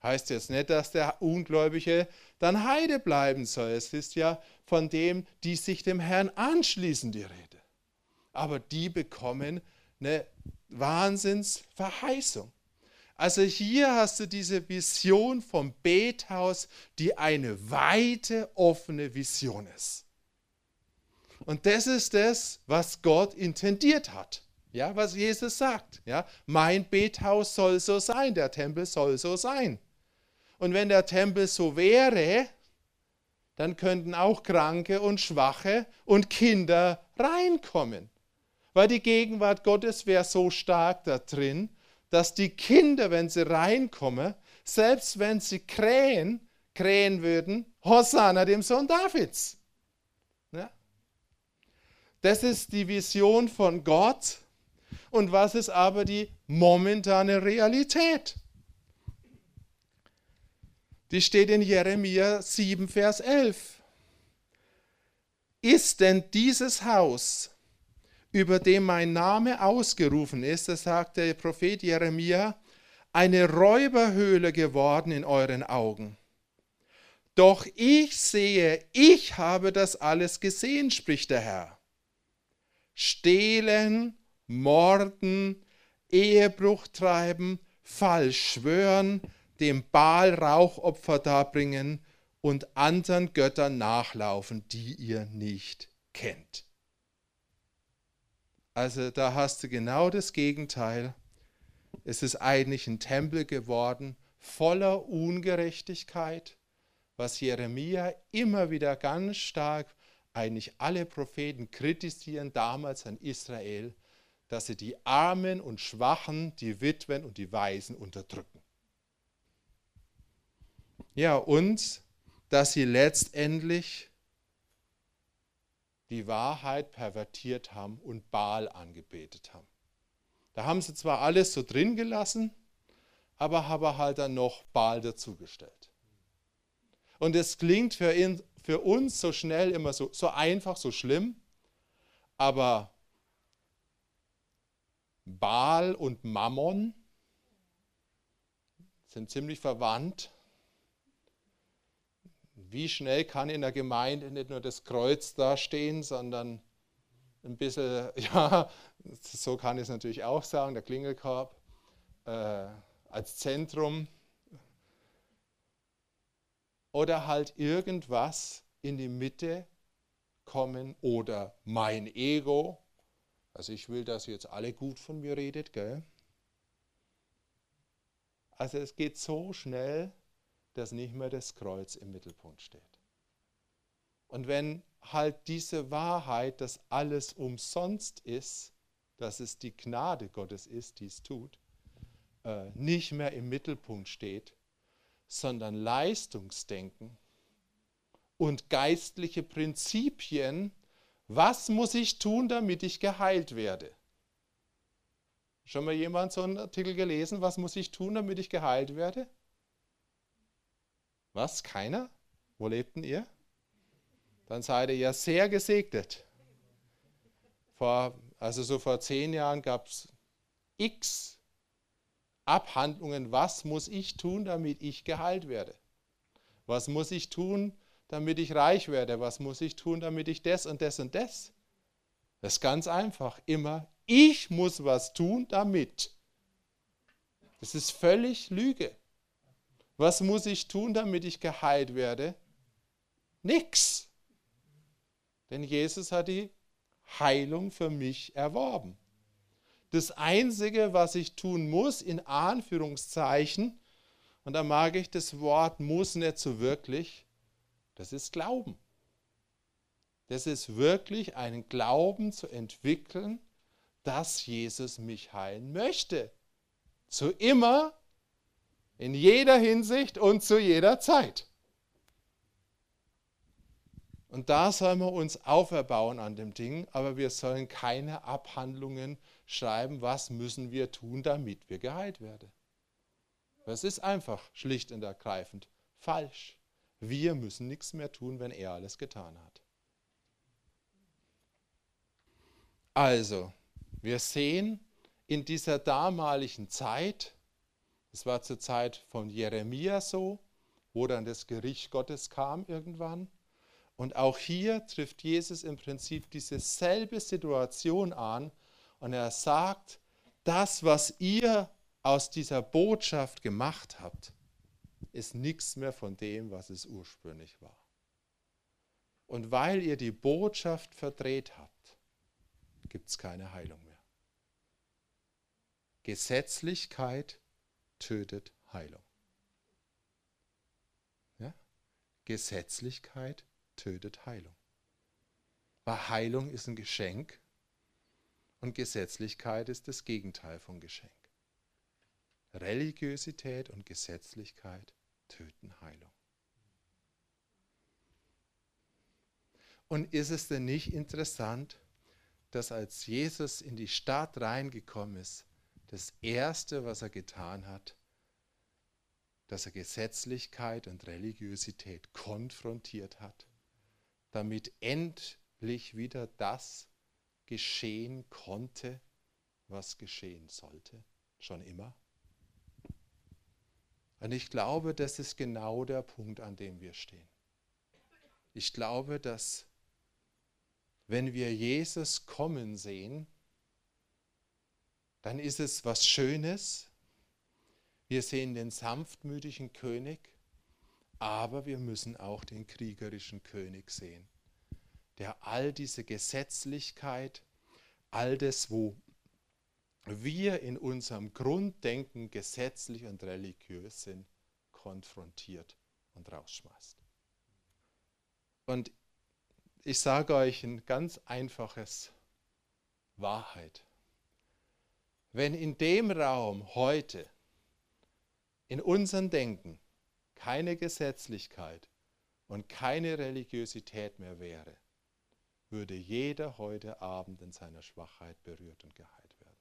Heißt jetzt nicht, dass der Ungläubige dann Heide bleiben soll. Es ist ja von dem, die sich dem Herrn anschließen, die Rede. Aber die bekommen eine Wahnsinnsverheißung. Also hier hast du diese Vision vom Bethaus, die eine weite, offene Vision ist. Und das ist das, was Gott intendiert hat. Ja, was Jesus sagt. Ja, mein Bethaus soll so sein, der Tempel soll so sein. Und wenn der Tempel so wäre, dann könnten auch Kranke und Schwache und Kinder reinkommen. Weil die Gegenwart Gottes wäre so stark da drin, dass die Kinder, wenn sie reinkommen, selbst wenn sie krähen, krähen würden, Hosanna dem Sohn Davids. Ja? Das ist die Vision von Gott. Und was ist aber die momentane Realität? Die steht in Jeremia 7, Vers 11. Ist denn dieses Haus über dem mein Name ausgerufen ist, das sagt der Prophet Jeremia, eine Räuberhöhle geworden in euren Augen. Doch ich sehe, ich habe das alles gesehen, spricht der Herr. Stehlen, morden, Ehebruch treiben, falsch schwören, dem Baal Rauchopfer darbringen und anderen Göttern nachlaufen, die ihr nicht kennt. Also da hast du genau das Gegenteil. Es ist eigentlich ein Tempel geworden voller Ungerechtigkeit, was Jeremia immer wieder ganz stark, eigentlich alle Propheten kritisieren damals an Israel, dass sie die Armen und Schwachen, die Witwen und die Waisen unterdrücken. Ja, und dass sie letztendlich die Wahrheit pervertiert haben und Baal angebetet haben. Da haben sie zwar alles so drin gelassen, aber haben halt dann noch Baal dazugestellt. Und es klingt für, ihn, für uns so schnell immer so, so einfach, so schlimm, aber Baal und Mammon, sind ziemlich verwandt. Wie schnell kann in der Gemeinde nicht nur das Kreuz dastehen, sondern ein bisschen, ja, so kann ich es natürlich auch sagen, der Klingelkorb äh, als Zentrum. Oder halt irgendwas in die Mitte kommen oder mein Ego. Also ich will, dass ihr jetzt alle gut von mir redet, gell? Also es geht so schnell, dass nicht mehr das Kreuz im Mittelpunkt steht. Und wenn halt diese Wahrheit, dass alles umsonst ist, dass es die Gnade Gottes ist, die es tut, äh, nicht mehr im Mittelpunkt steht, sondern Leistungsdenken und geistliche Prinzipien, was muss ich tun, damit ich geheilt werde? Schon mal jemand so einen Artikel gelesen, was muss ich tun, damit ich geheilt werde? Was? Keiner? Wo lebten ihr? Dann seid ihr ja sehr gesegnet. Vor, also so vor zehn Jahren gab es x Abhandlungen, was muss ich tun, damit ich geheilt werde? Was muss ich tun, damit ich reich werde? Was muss ich tun, damit ich das und das und das? Das ist ganz einfach. Immer, ich muss was tun, damit. Das ist völlig Lüge. Was muss ich tun, damit ich geheilt werde? Nix. Denn Jesus hat die Heilung für mich erworben. Das Einzige, was ich tun muss, in Anführungszeichen, und da mag ich das Wort muss nicht so wirklich, das ist Glauben. Das ist wirklich einen Glauben zu entwickeln, dass Jesus mich heilen möchte. Zu immer, in jeder Hinsicht und zu jeder Zeit. Und da sollen wir uns auferbauen an dem Ding, aber wir sollen keine Abhandlungen schreiben, was müssen wir tun, damit wir geheilt werden. Das ist einfach schlicht und ergreifend falsch. Wir müssen nichts mehr tun, wenn er alles getan hat. Also, wir sehen in dieser damaligen Zeit, es war zur Zeit von Jeremia so, wo dann das Gericht Gottes kam irgendwann, und auch hier trifft Jesus im Prinzip dieselbe Situation an und er sagt, das, was ihr aus dieser Botschaft gemacht habt, ist nichts mehr von dem, was es ursprünglich war. Und weil ihr die Botschaft verdreht habt, gibt es keine Heilung mehr. Gesetzlichkeit tötet Heilung. Ja? Gesetzlichkeit tötet Heilung. Weil Heilung ist ein Geschenk und Gesetzlichkeit ist das Gegenteil von Geschenk. Religiosität und Gesetzlichkeit töten Heilung. Und ist es denn nicht interessant, dass als Jesus in die Stadt reingekommen ist, das Erste, was er getan hat, dass er Gesetzlichkeit und Religiosität konfrontiert hat damit endlich wieder das geschehen konnte, was geschehen sollte, schon immer. Und ich glaube, das ist genau der Punkt, an dem wir stehen. Ich glaube, dass wenn wir Jesus kommen sehen, dann ist es was Schönes. Wir sehen den sanftmütigen König, aber wir müssen auch den kriegerischen König sehen, der all diese Gesetzlichkeit, all das, wo wir in unserem Grunddenken gesetzlich und religiös sind, konfrontiert und rausschmeißt. Und ich sage euch ein ganz einfaches Wahrheit. Wenn in dem Raum heute, in unserem Denken, keine Gesetzlichkeit und keine Religiosität mehr wäre, würde jeder heute Abend in seiner Schwachheit berührt und geheilt werden.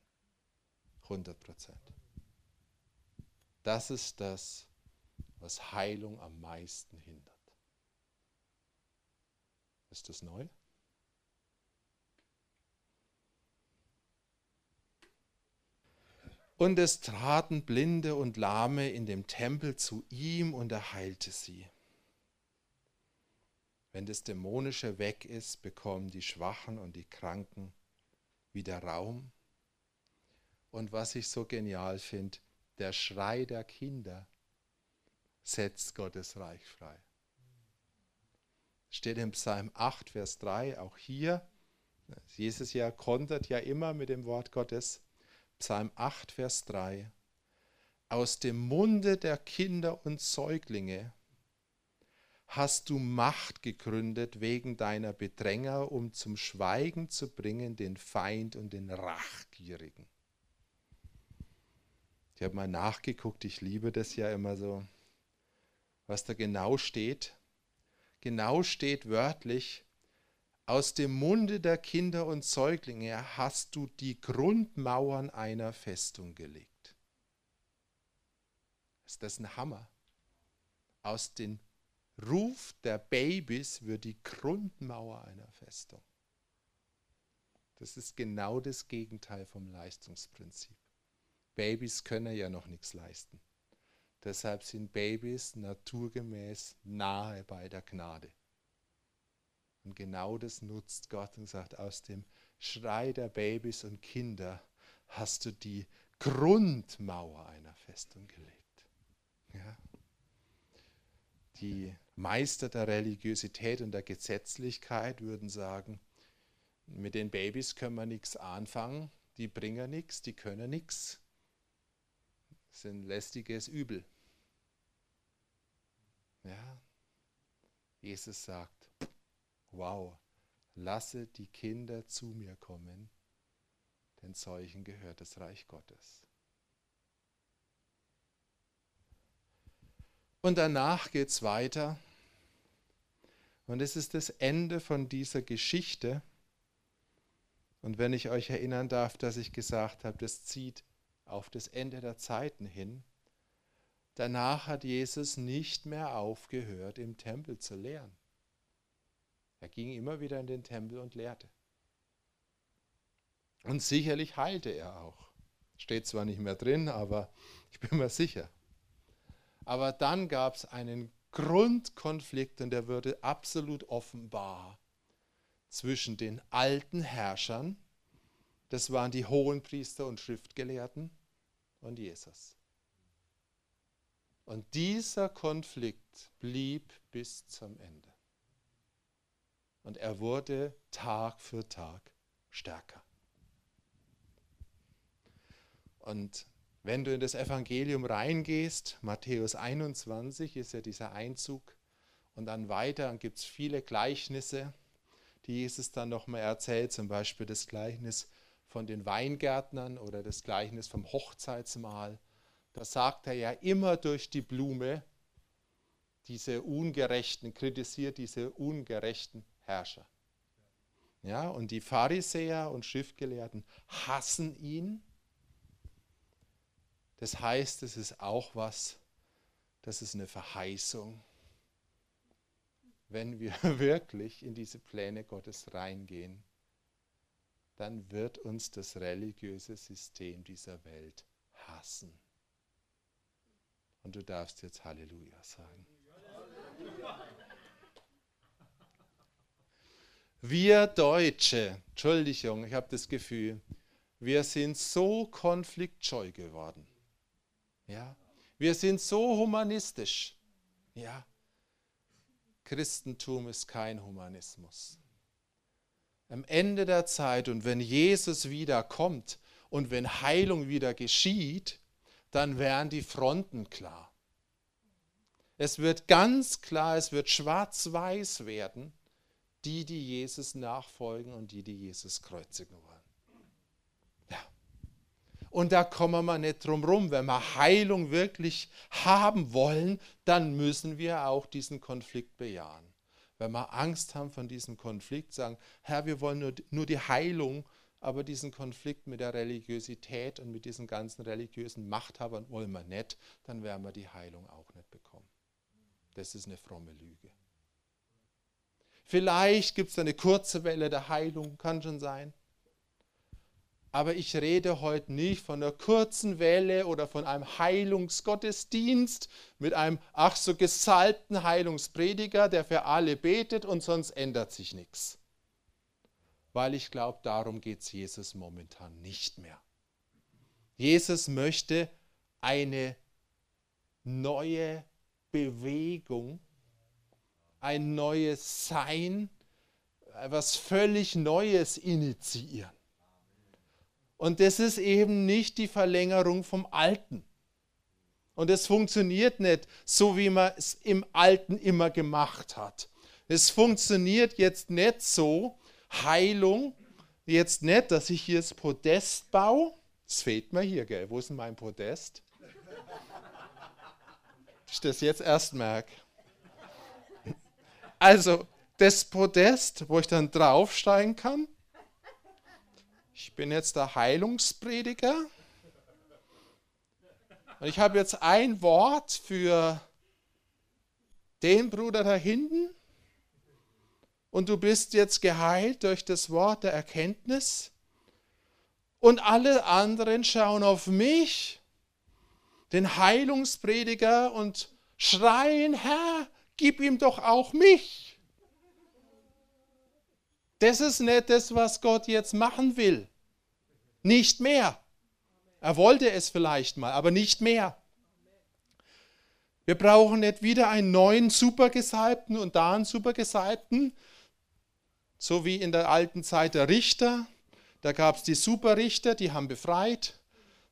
100 Prozent. Das ist das, was Heilung am meisten hindert. Ist das neu? Und es traten Blinde und Lahme in dem Tempel zu ihm und er heilte sie. Wenn das Dämonische weg ist, bekommen die Schwachen und die Kranken wieder Raum. Und was ich so genial finde, der Schrei der Kinder setzt Gottes Reich frei. Steht im Psalm 8, Vers 3, auch hier. Jesus ja kontert ja immer mit dem Wort Gottes. Psalm 8, Vers 3. Aus dem Munde der Kinder und Säuglinge hast du Macht gegründet wegen deiner Bedränger, um zum Schweigen zu bringen den Feind und den Rachgierigen. Ich habe mal nachgeguckt, ich liebe das ja immer so, was da genau steht. Genau steht wörtlich, aus dem Munde der Kinder und Säuglinge hast du die Grundmauern einer Festung gelegt. Ist das ein Hammer? Aus dem Ruf der Babys wird die Grundmauer einer Festung. Das ist genau das Gegenteil vom Leistungsprinzip. Babys können ja noch nichts leisten. Deshalb sind Babys naturgemäß nahe bei der Gnade. Und genau das nutzt Gott und sagt, aus dem Schrei der Babys und Kinder hast du die Grundmauer einer Festung gelegt. Ja. Die Meister der Religiosität und der Gesetzlichkeit würden sagen, mit den Babys können wir nichts anfangen, die bringen nichts, die können nichts sind lästiges Übel. Ja. Jesus sagt, wow, lasse die Kinder zu mir kommen, denn solchen gehört das Reich Gottes. Und danach geht es weiter. Und es ist das Ende von dieser Geschichte. Und wenn ich euch erinnern darf, dass ich gesagt habe, das zieht auf das Ende der Zeiten hin. Danach hat Jesus nicht mehr aufgehört, im Tempel zu lehren. Er ging immer wieder in den Tempel und lehrte. Und sicherlich heilte er auch. Steht zwar nicht mehr drin, aber ich bin mir sicher. Aber dann gab es einen Grundkonflikt und der wurde absolut offenbar zwischen den alten Herrschern, das waren die Hohenpriester und Schriftgelehrten, und Jesus. Und dieser Konflikt blieb bis zum Ende. Und er wurde Tag für Tag stärker. Und wenn du in das Evangelium reingehst, Matthäus 21 ist ja dieser Einzug, und dann weiter gibt es viele Gleichnisse, die Jesus dann nochmal erzählt, zum Beispiel das Gleichnis von den Weingärtnern oder das Gleichnis vom Hochzeitsmahl, da sagt er ja immer durch die Blume, diese ungerechten, kritisiert diese ungerechten Herrscher. Ja, und die Pharisäer und Schriftgelehrten hassen ihn. Das heißt, es ist auch was, das ist eine Verheißung, wenn wir wirklich in diese Pläne Gottes reingehen dann wird uns das religiöse System dieser Welt hassen. Und du darfst jetzt Halleluja sagen. Wir Deutsche, Entschuldigung, ich habe das Gefühl, wir sind so konfliktscheu geworden. Ja? Wir sind so humanistisch. Ja? Christentum ist kein Humanismus am Ende der Zeit und wenn Jesus wieder kommt und wenn Heilung wieder geschieht, dann werden die Fronten klar. Es wird ganz klar, es wird schwarz-weiß werden, die, die Jesus nachfolgen und die, die Jesus kreuzigen wollen. Ja. Und da kommen wir nicht drum rum. Wenn wir Heilung wirklich haben wollen, dann müssen wir auch diesen Konflikt bejahen wenn wir Angst haben von diesem Konflikt, sagen, Herr, wir wollen nur, nur die Heilung, aber diesen Konflikt mit der Religiosität und mit diesen ganzen religiösen Machthabern wollen wir nicht, dann werden wir die Heilung auch nicht bekommen. Das ist eine fromme Lüge. Vielleicht gibt es eine kurze Welle der Heilung, kann schon sein. Aber ich rede heute nicht von einer kurzen Welle oder von einem Heilungsgottesdienst mit einem ach so gesalbten Heilungsprediger, der für alle betet und sonst ändert sich nichts. Weil ich glaube, darum geht es Jesus momentan nicht mehr. Jesus möchte eine neue Bewegung, ein neues Sein, etwas völlig Neues initiieren. Und das ist eben nicht die Verlängerung vom Alten. Und es funktioniert nicht so, wie man es im Alten immer gemacht hat. Es funktioniert jetzt nicht so, Heilung, jetzt nicht, dass ich hier das Podest baue. Das fehlt mir hier, gell? Wo ist denn mein Podest? Ich das jetzt erst merke. Also, das Podest, wo ich dann draufsteigen kann, ich bin jetzt der Heilungsprediger. Und ich habe jetzt ein Wort für den Bruder da hinten. Und du bist jetzt geheilt durch das Wort der Erkenntnis. Und alle anderen schauen auf mich, den Heilungsprediger, und schreien, Herr, gib ihm doch auch mich. Das ist nicht das, was Gott jetzt machen will. Nicht mehr. Er wollte es vielleicht mal, aber nicht mehr. Wir brauchen nicht wieder einen neuen Supergesalbten und da einen Supergesalbten, so wie in der alten Zeit der Richter. Da gab es die Superrichter, die haben befreit.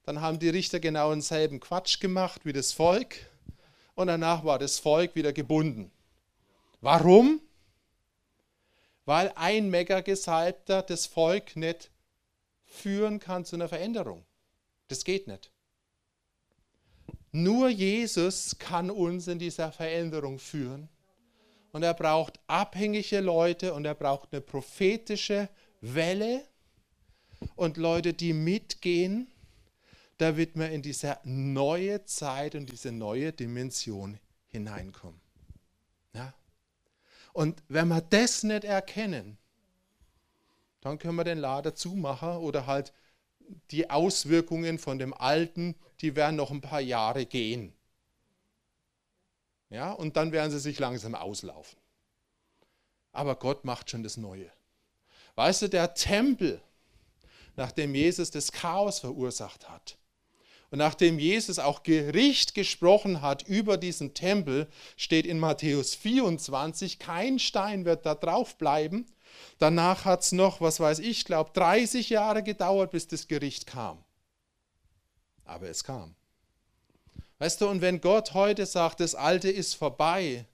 Dann haben die Richter genau denselben Quatsch gemacht wie das Volk. Und danach war das Volk wieder gebunden. Warum? weil ein Mega-Gesalbter das Volk nicht führen kann zu einer Veränderung. Das geht nicht. Nur Jesus kann uns in dieser Veränderung führen. Und er braucht abhängige Leute und er braucht eine prophetische Welle und Leute, die mitgehen, damit wir in diese neue Zeit und diese neue Dimension hineinkommen. Ja? Und wenn wir das nicht erkennen, dann können wir den Lader zumachen oder halt die Auswirkungen von dem Alten, die werden noch ein paar Jahre gehen. Ja, und dann werden sie sich langsam auslaufen. Aber Gott macht schon das Neue. Weißt du, der Tempel, nachdem Jesus das Chaos verursacht hat, und nachdem Jesus auch Gericht gesprochen hat über diesen Tempel, steht in Matthäus 24, kein Stein wird da drauf bleiben. Danach hat es noch, was weiß ich, glaube 30 Jahre gedauert, bis das Gericht kam. Aber es kam. Weißt du, und wenn Gott heute sagt, das Alte ist vorbei,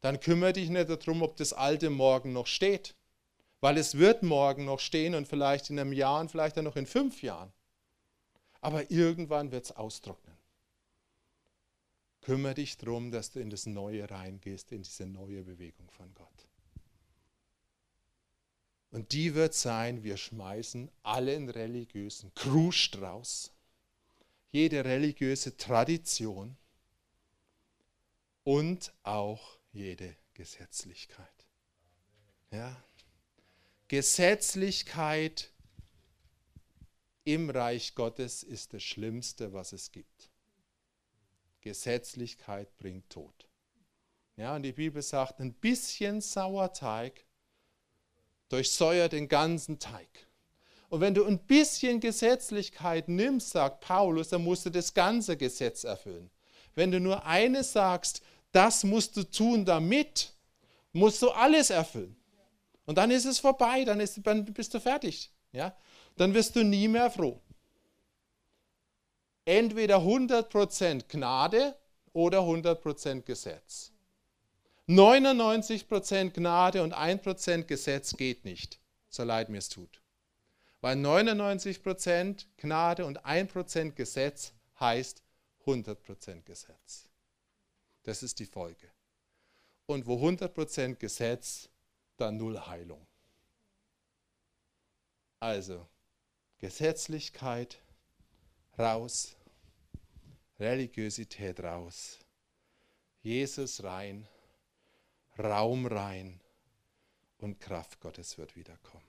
dann kümmere dich nicht darum, ob das Alte morgen noch steht. Weil es wird morgen noch stehen und vielleicht in einem Jahr und vielleicht dann noch in fünf Jahren. Aber irgendwann wird es austrocknen. Kümmere dich darum, dass du in das Neue reingehst, in diese neue Bewegung von Gott. Und die wird sein, wir schmeißen allen religiösen Kruscht raus, jede religiöse Tradition und auch jede Gesetzlichkeit. Ja? Gesetzlichkeit im Reich Gottes ist das Schlimmste, was es gibt. Gesetzlichkeit bringt Tod. Ja, und die Bibel sagt, ein bisschen Sauerteig durchsäuert den ganzen Teig. Und wenn du ein bisschen Gesetzlichkeit nimmst, sagt Paulus, dann musst du das ganze Gesetz erfüllen. Wenn du nur eines sagst, das musst du tun damit, musst du alles erfüllen. Und dann ist es vorbei, dann, ist, dann bist du fertig. Ja? Dann wirst du nie mehr froh. Entweder 100% Gnade oder 100% Gesetz. 99% Gnade und 1% Gesetz geht nicht, so leid mir es tut. Weil 99% Gnade und 1% Gesetz heißt 100% Gesetz. Das ist die Folge. Und wo 100% Gesetz, dann null Heilung. Also, Gesetzlichkeit raus, Religiosität raus, Jesus rein, Raum rein und Kraft Gottes wird wiederkommen.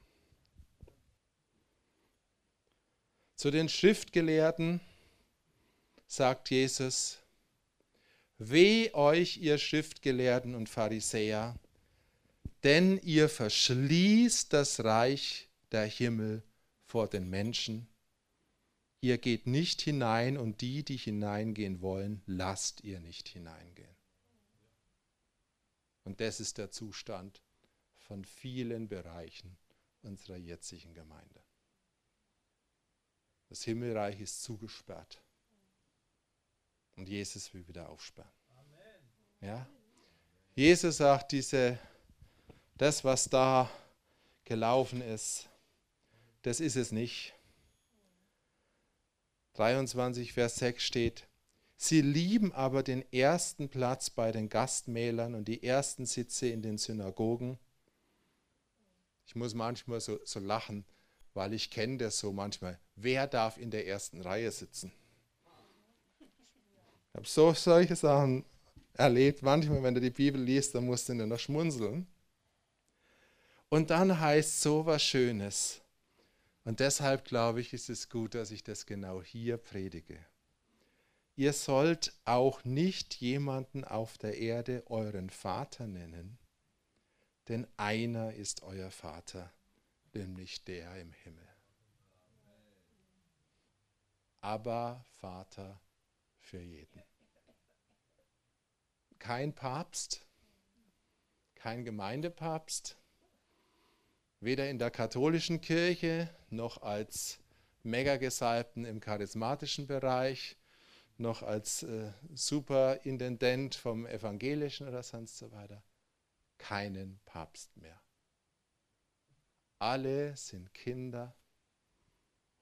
Zu den Schriftgelehrten sagt Jesus, Weh euch, ihr Schriftgelehrten und Pharisäer, denn ihr verschließt das Reich der Himmel vor den Menschen. Ihr geht nicht hinein und die, die hineingehen wollen, lasst ihr nicht hineingehen. Und das ist der Zustand von vielen Bereichen unserer jetzigen Gemeinde. Das Himmelreich ist zugesperrt. Und Jesus will wieder aufsperren. Ja? Jesus sagt, diese, das, was da gelaufen ist, das ist es nicht. 23, Vers 6 steht, Sie lieben aber den ersten Platz bei den Gastmählern und die ersten Sitze in den Synagogen. Ich muss manchmal so, so lachen, weil ich kenne das so manchmal. Wer darf in der ersten Reihe sitzen? Ich habe so solche Sachen erlebt. Manchmal, wenn du die Bibel liest, dann musst du nur noch schmunzeln. Und dann heißt so was Schönes. Und deshalb glaube ich, ist es gut, dass ich das genau hier predige. Ihr sollt auch nicht jemanden auf der Erde euren Vater nennen, denn einer ist euer Vater, nämlich der im Himmel. Aber Vater für jeden. Kein Papst, kein Gemeindepapst, weder in der katholischen Kirche noch als Megagesalbten im charismatischen Bereich, noch als äh, Superintendent vom evangelischen oder sonst so weiter. Keinen Papst mehr. Alle sind Kinder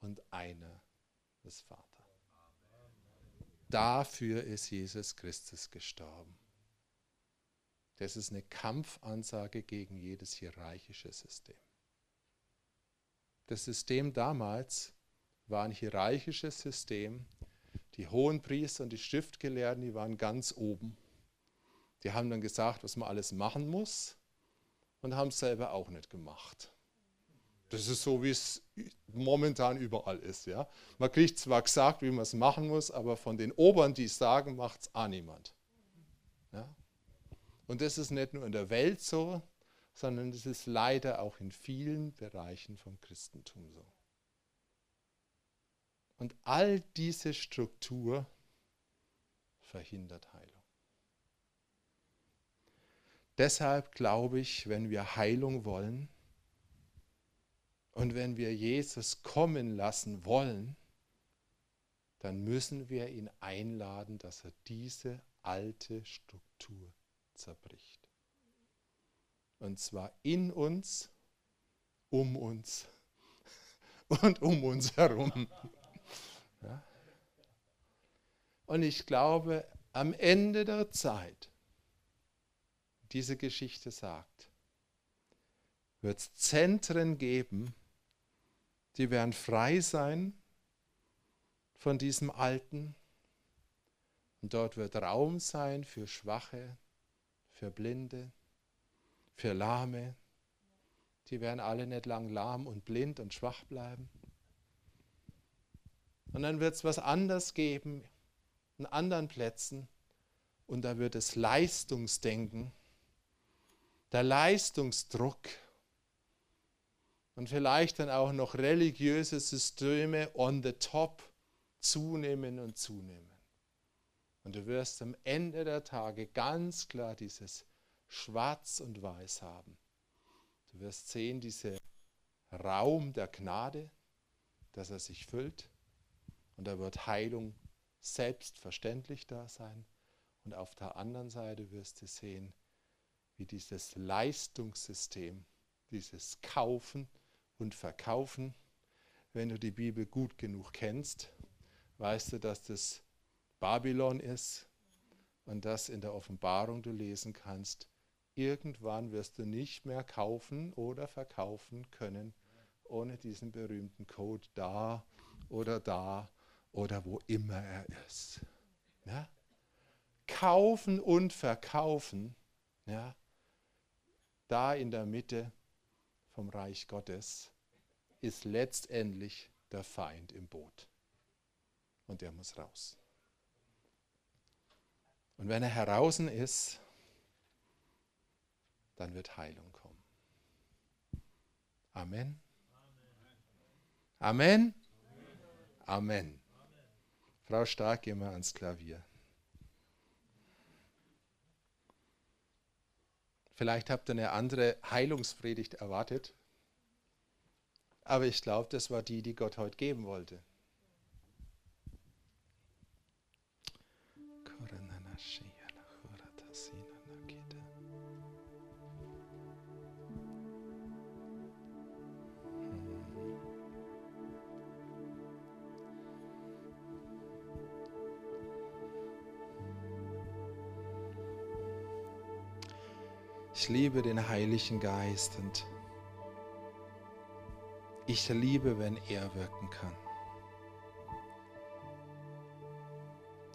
und einer ist Vater. Dafür ist Jesus Christus gestorben. Das ist eine Kampfansage gegen jedes hierarchische System. Das System damals war ein hierarchisches System. Die Hohenpriester und die Schriftgelehrten, die waren ganz oben. Die haben dann gesagt, was man alles machen muss und haben es selber auch nicht gemacht. Das ist so, wie es momentan überall ist. Ja? Man kriegt zwar gesagt, wie man es machen muss, aber von den Obern, die es sagen, macht es auch niemand. Ja? Und das ist nicht nur in der Welt so, sondern es ist leider auch in vielen Bereichen vom Christentum so. Und all diese Struktur verhindert Heilung. Deshalb glaube ich, wenn wir Heilung wollen und wenn wir Jesus kommen lassen wollen, dann müssen wir ihn einladen, dass er diese alte Struktur zerbricht. Und zwar in uns, um uns und um uns herum. Ja? Und ich glaube, am Ende der Zeit, diese Geschichte sagt, wird es Zentren geben, die werden frei sein von diesem Alten. Und dort wird Raum sein für Schwache, für Blinde, für Lahme. Die werden alle nicht lang lahm und blind und schwach bleiben. Und dann wird es was anderes geben, an anderen Plätzen. Und da wird es Leistungsdenken, der Leistungsdruck und vielleicht dann auch noch religiöse Systeme on the top zunehmen und zunehmen. Und du wirst am Ende der Tage ganz klar dieses Schwarz und Weiß haben. Du wirst sehen, dieser Raum der Gnade, dass er sich füllt. Und da wird Heilung selbstverständlich da sein. Und auf der anderen Seite wirst du sehen, wie dieses Leistungssystem, dieses Kaufen und Verkaufen, wenn du die Bibel gut genug kennst, weißt du, dass das Babylon ist und dass in der Offenbarung du lesen kannst, irgendwann wirst du nicht mehr kaufen oder verkaufen können ohne diesen berühmten Code da oder da oder wo immer er ist. Ja? Kaufen und verkaufen, ja, da in der Mitte vom Reich Gottes, ist letztendlich der Feind im Boot. Und der muss raus. Und wenn er heraus ist, dann wird Heilung kommen. Amen. Amen. Amen. Frau Stark, geh mal ans Klavier. Vielleicht habt ihr eine andere Heilungspredigt erwartet, aber ich glaube, das war die, die Gott heute geben wollte. Ich liebe den Heiligen Geist und ich liebe, wenn er wirken kann.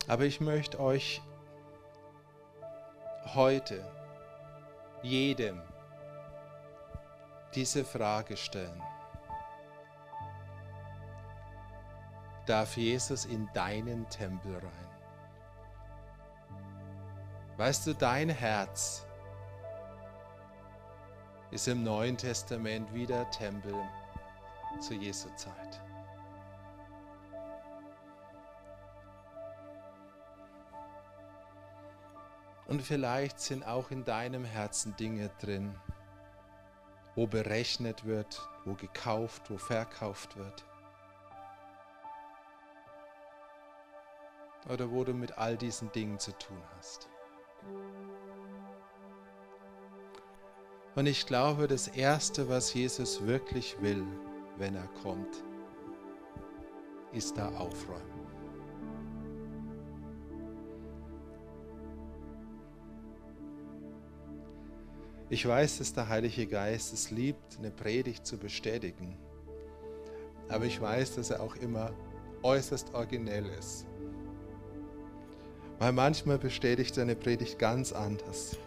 Aber ich möchte euch heute jedem diese Frage stellen. Darf Jesus in deinen Tempel rein? Weißt du, dein Herz ist im Neuen Testament wieder Tempel zu Jesu Zeit. Und vielleicht sind auch in deinem Herzen Dinge drin, wo berechnet wird, wo gekauft, wo verkauft wird. Oder wo du mit all diesen Dingen zu tun hast. Und ich glaube, das Erste, was Jesus wirklich will, wenn er kommt, ist da aufräumen. Ich weiß, dass der Heilige Geist es liebt, eine Predigt zu bestätigen. Aber ich weiß, dass er auch immer äußerst originell ist. Weil manchmal bestätigt er eine Predigt ganz anders.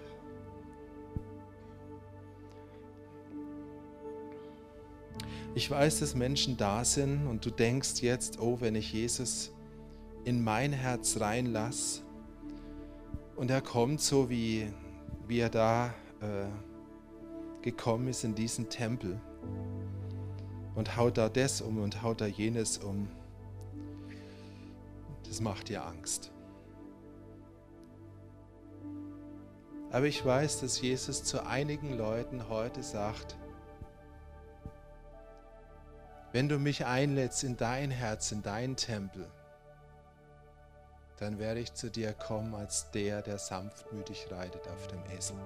Ich weiß, dass Menschen da sind und du denkst jetzt, oh, wenn ich Jesus in mein Herz reinlasse und er kommt so, wie, wie er da äh, gekommen ist in diesen Tempel und haut da das um und haut da jenes um, das macht dir Angst. Aber ich weiß, dass Jesus zu einigen Leuten heute sagt, wenn du mich einlädst in dein Herz, in deinen Tempel, dann werde ich zu dir kommen als der, der sanftmütig reitet auf dem Esel.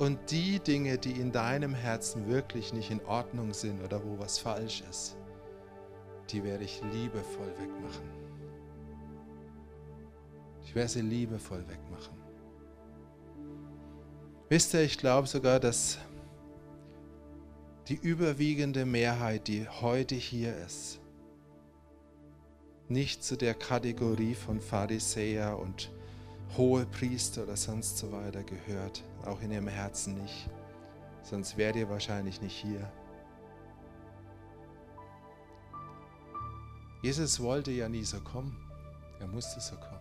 Und die Dinge, die in deinem Herzen wirklich nicht in Ordnung sind oder wo was falsch ist, die werde ich liebevoll wegmachen. Ich werde sie liebevoll wegmachen. Wisst ihr, ich glaube sogar, dass die überwiegende Mehrheit, die heute hier ist, nicht zu der Kategorie von Pharisäer und hohe Priester oder sonst so weiter gehört, auch in ihrem Herzen nicht. Sonst wärt ihr wahrscheinlich nicht hier. Jesus wollte ja nie so kommen. Er musste so kommen.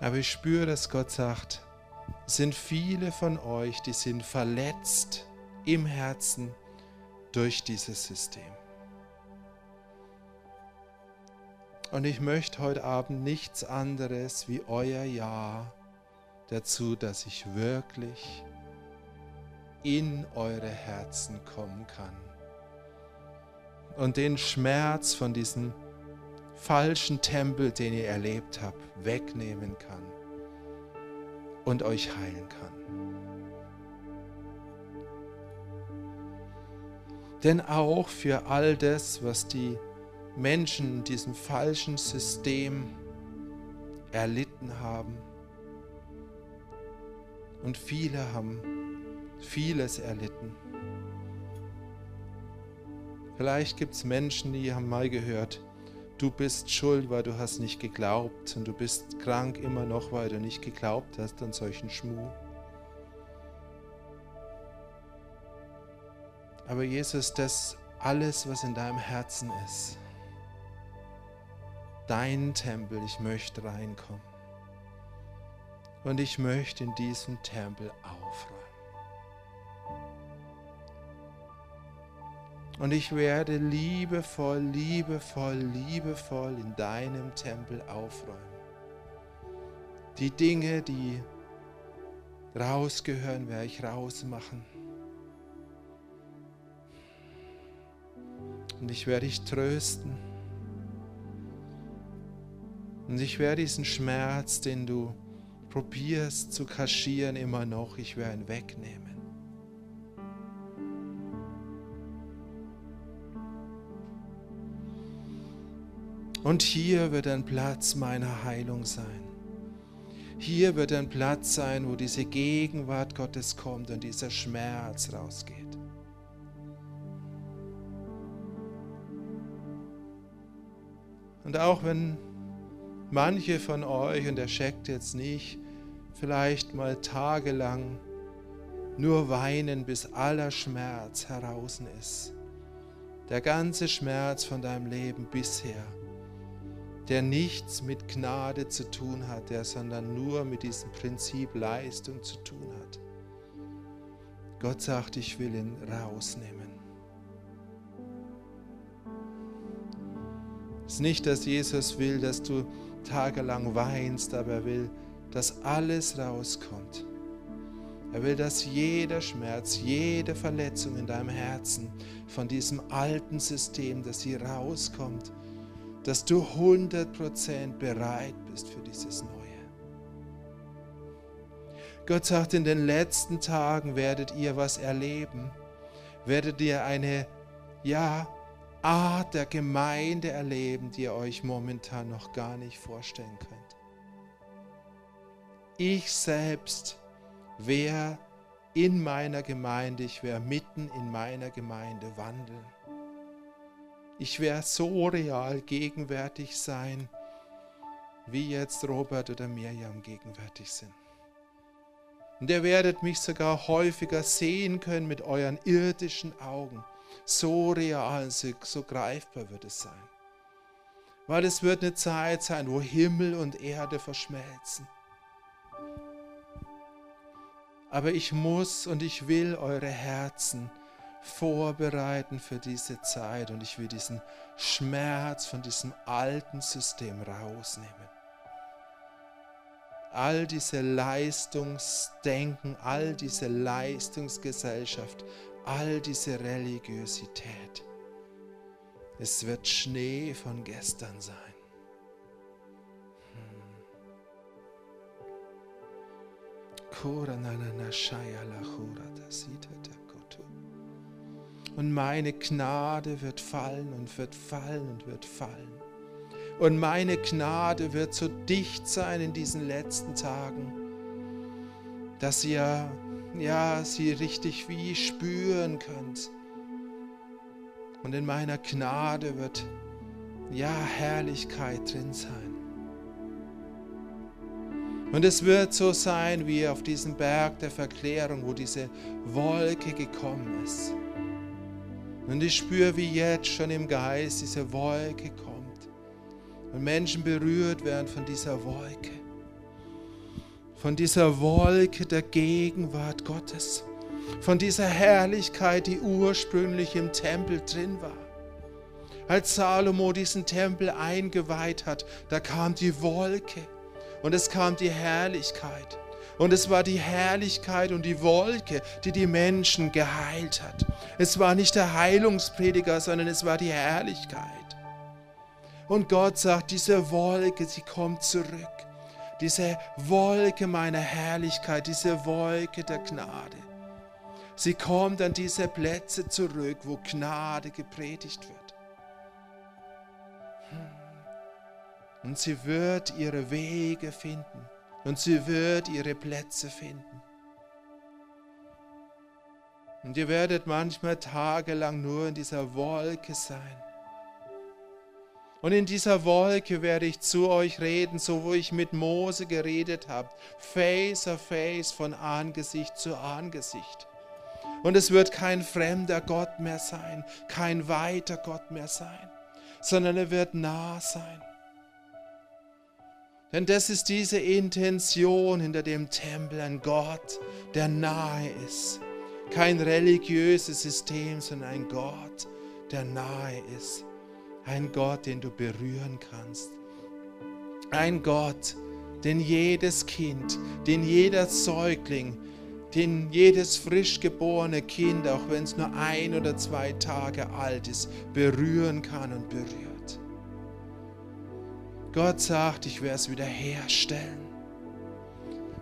Aber ich spüre, dass Gott sagt, sind viele von euch, die sind verletzt im Herzen durch dieses System. Und ich möchte heute Abend nichts anderes wie euer Ja dazu, dass ich wirklich in eure Herzen kommen kann und den Schmerz von diesem falschen Tempel, den ihr erlebt habt, wegnehmen kann und euch heilen kann. Denn auch für all das, was die Menschen in diesem falschen System erlitten haben, und viele haben vieles erlitten. Vielleicht gibt es Menschen, die haben mal gehört, du bist schuld, weil du hast nicht geglaubt und du bist krank immer noch, weil du nicht geglaubt hast an solchen Schmuh. Aber Jesus, das alles, was in deinem Herzen ist, dein Tempel, ich möchte reinkommen. Und ich möchte in diesem Tempel aufräumen. Und ich werde liebevoll, liebevoll, liebevoll in deinem Tempel aufräumen. Die Dinge, die rausgehören, werde ich rausmachen. Und ich werde dich trösten. Und ich werde diesen Schmerz, den du probierst zu kaschieren, immer noch, ich werde ihn wegnehmen. Und hier wird ein Platz meiner Heilung sein. Hier wird ein Platz sein, wo diese Gegenwart Gottes kommt und dieser Schmerz rausgeht. Und auch wenn manche von euch, und er checkt jetzt nicht, vielleicht mal tagelang nur weinen, bis aller Schmerz heraus ist. Der ganze Schmerz von deinem Leben bisher, der nichts mit Gnade zu tun hat, der sondern nur mit diesem Prinzip Leistung zu tun hat. Gott sagt, ich will ihn rausnehmen. Es ist nicht, dass Jesus will, dass du tagelang weinst, aber er will, dass alles rauskommt. Er will, dass jeder Schmerz, jede Verletzung in deinem Herzen von diesem alten System, dass sie rauskommt, dass du 100% bereit bist für dieses Neue. Gott sagt, in den letzten Tagen werdet ihr was erleben, werdet ihr eine, ja, Art der Gemeinde erleben, die ihr euch momentan noch gar nicht vorstellen könnt. Ich selbst wäre in meiner Gemeinde, ich wäre mitten in meiner Gemeinde wandeln. Ich werde so real gegenwärtig sein, wie jetzt Robert oder Mirjam gegenwärtig sind. Und ihr werdet mich sogar häufiger sehen können mit euren irdischen Augen so real, so greifbar wird es sein. Weil es wird eine Zeit sein, wo Himmel und Erde verschmelzen. Aber ich muss und ich will eure Herzen vorbereiten für diese Zeit und ich will diesen Schmerz von diesem alten System rausnehmen. All diese Leistungsdenken, all diese Leistungsgesellschaft, all diese Religiosität. Es wird Schnee von gestern sein. Und meine Gnade wird fallen und wird fallen und wird fallen. Und meine Gnade wird so dicht sein in diesen letzten Tagen, dass ihr ja, sie richtig wie spüren könnt. Und in meiner Gnade wird ja Herrlichkeit drin sein. Und es wird so sein wie auf diesem Berg der Verklärung, wo diese Wolke gekommen ist. Und ich spüre, wie jetzt schon im Geist diese Wolke kommt. Und Menschen berührt werden von dieser Wolke von dieser Wolke der Gegenwart Gottes, von dieser Herrlichkeit, die ursprünglich im Tempel drin war. Als Salomo diesen Tempel eingeweiht hat, da kam die Wolke und es kam die Herrlichkeit. Und es war die Herrlichkeit und die Wolke, die die Menschen geheilt hat. Es war nicht der Heilungsprediger, sondern es war die Herrlichkeit. Und Gott sagt, diese Wolke, sie kommt zurück diese Wolke meiner Herrlichkeit, diese Wolke der Gnade. Sie kommt an diese Plätze zurück, wo Gnade gepredigt wird. Und sie wird ihre Wege finden und sie wird ihre Plätze finden. Und ihr werdet manchmal tagelang nur in dieser Wolke sein. Und in dieser Wolke werde ich zu euch reden, so wo ich mit Mose geredet habe, face to face, von Angesicht zu Angesicht. Und es wird kein fremder Gott mehr sein, kein weiter Gott mehr sein, sondern er wird nah sein. Denn das ist diese Intention hinter dem Tempel, ein Gott, der nahe ist. Kein religiöses System, sondern ein Gott, der nahe ist. Ein Gott, den du berühren kannst. Ein Gott, den jedes Kind, den jeder Säugling, den jedes frisch geborene Kind, auch wenn es nur ein oder zwei Tage alt ist, berühren kann und berührt. Gott sagt, ich werde es wiederherstellen.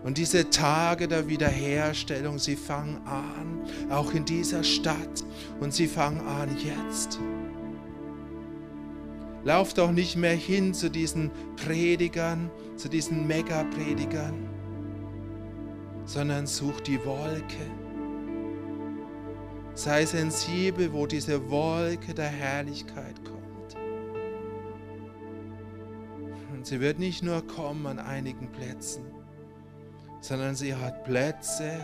Und diese Tage der Wiederherstellung, sie fangen an, auch in dieser Stadt. Und sie fangen an jetzt. Lauf doch nicht mehr hin zu diesen Predigern, zu diesen Megapredigern, sondern such die Wolke. Sei sensibel, wo diese Wolke der Herrlichkeit kommt. Und sie wird nicht nur kommen an einigen Plätzen, sondern sie hat Plätze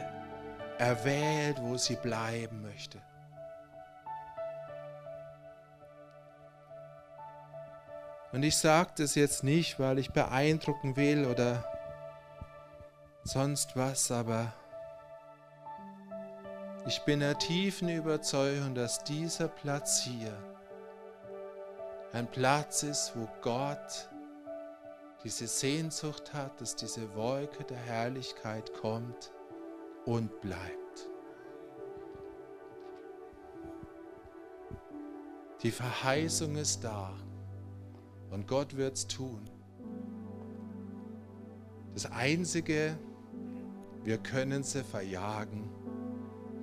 erwählt, wo sie bleiben möchte. Und ich sage das jetzt nicht, weil ich beeindrucken will oder sonst was, aber ich bin der tiefen Überzeugung, dass dieser Platz hier ein Platz ist, wo Gott diese Sehnsucht hat, dass diese Wolke der Herrlichkeit kommt und bleibt. Die Verheißung ist da und Gott wird es tun. Das Einzige, wir können sie verjagen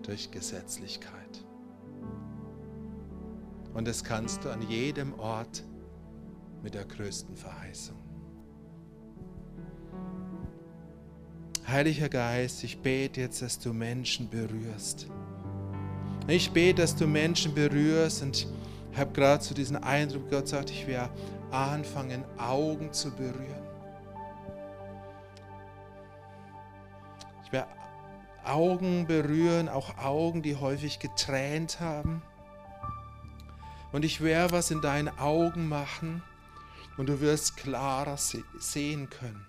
durch Gesetzlichkeit. Und das kannst du an jedem Ort mit der größten Verheißung. Heiliger Geist, ich bete jetzt, dass du Menschen berührst. Ich bete, dass du Menschen berührst und habe gerade so diesen Eindruck, Gott sagt, ich werde anfangen, Augen zu berühren. Ich werde Augen berühren, auch Augen, die häufig getränt haben. Und ich werde was in deinen Augen machen und du wirst klarer sehen können.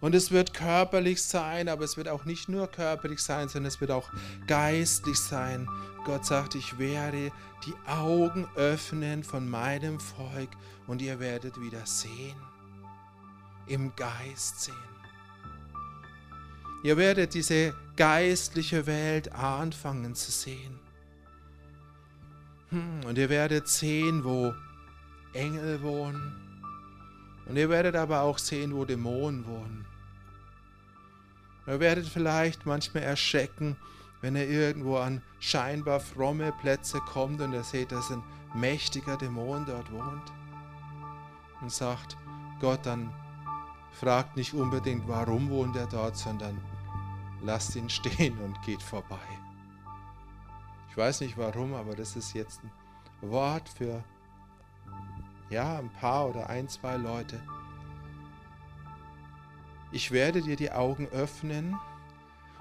Und es wird körperlich sein, aber es wird auch nicht nur körperlich sein, sondern es wird auch geistlich sein. Gott sagt, ich werde die Augen öffnen von meinem Volk und ihr werdet wieder sehen. Im Geist sehen. Ihr werdet diese geistliche Welt anfangen zu sehen. Hm, und ihr werdet sehen, wo Engel wohnen. Und ihr werdet aber auch sehen, wo Dämonen wohnen. Ihr werdet vielleicht manchmal erschrecken, wenn ihr irgendwo an scheinbar fromme Plätze kommt und ihr seht, dass ein mächtiger Dämon dort wohnt. Und sagt, Gott, dann fragt nicht unbedingt, warum wohnt er dort, sondern lasst ihn stehen und geht vorbei. Ich weiß nicht warum, aber das ist jetzt ein Wort für ja, ein paar oder ein, zwei Leute ich werde dir die Augen öffnen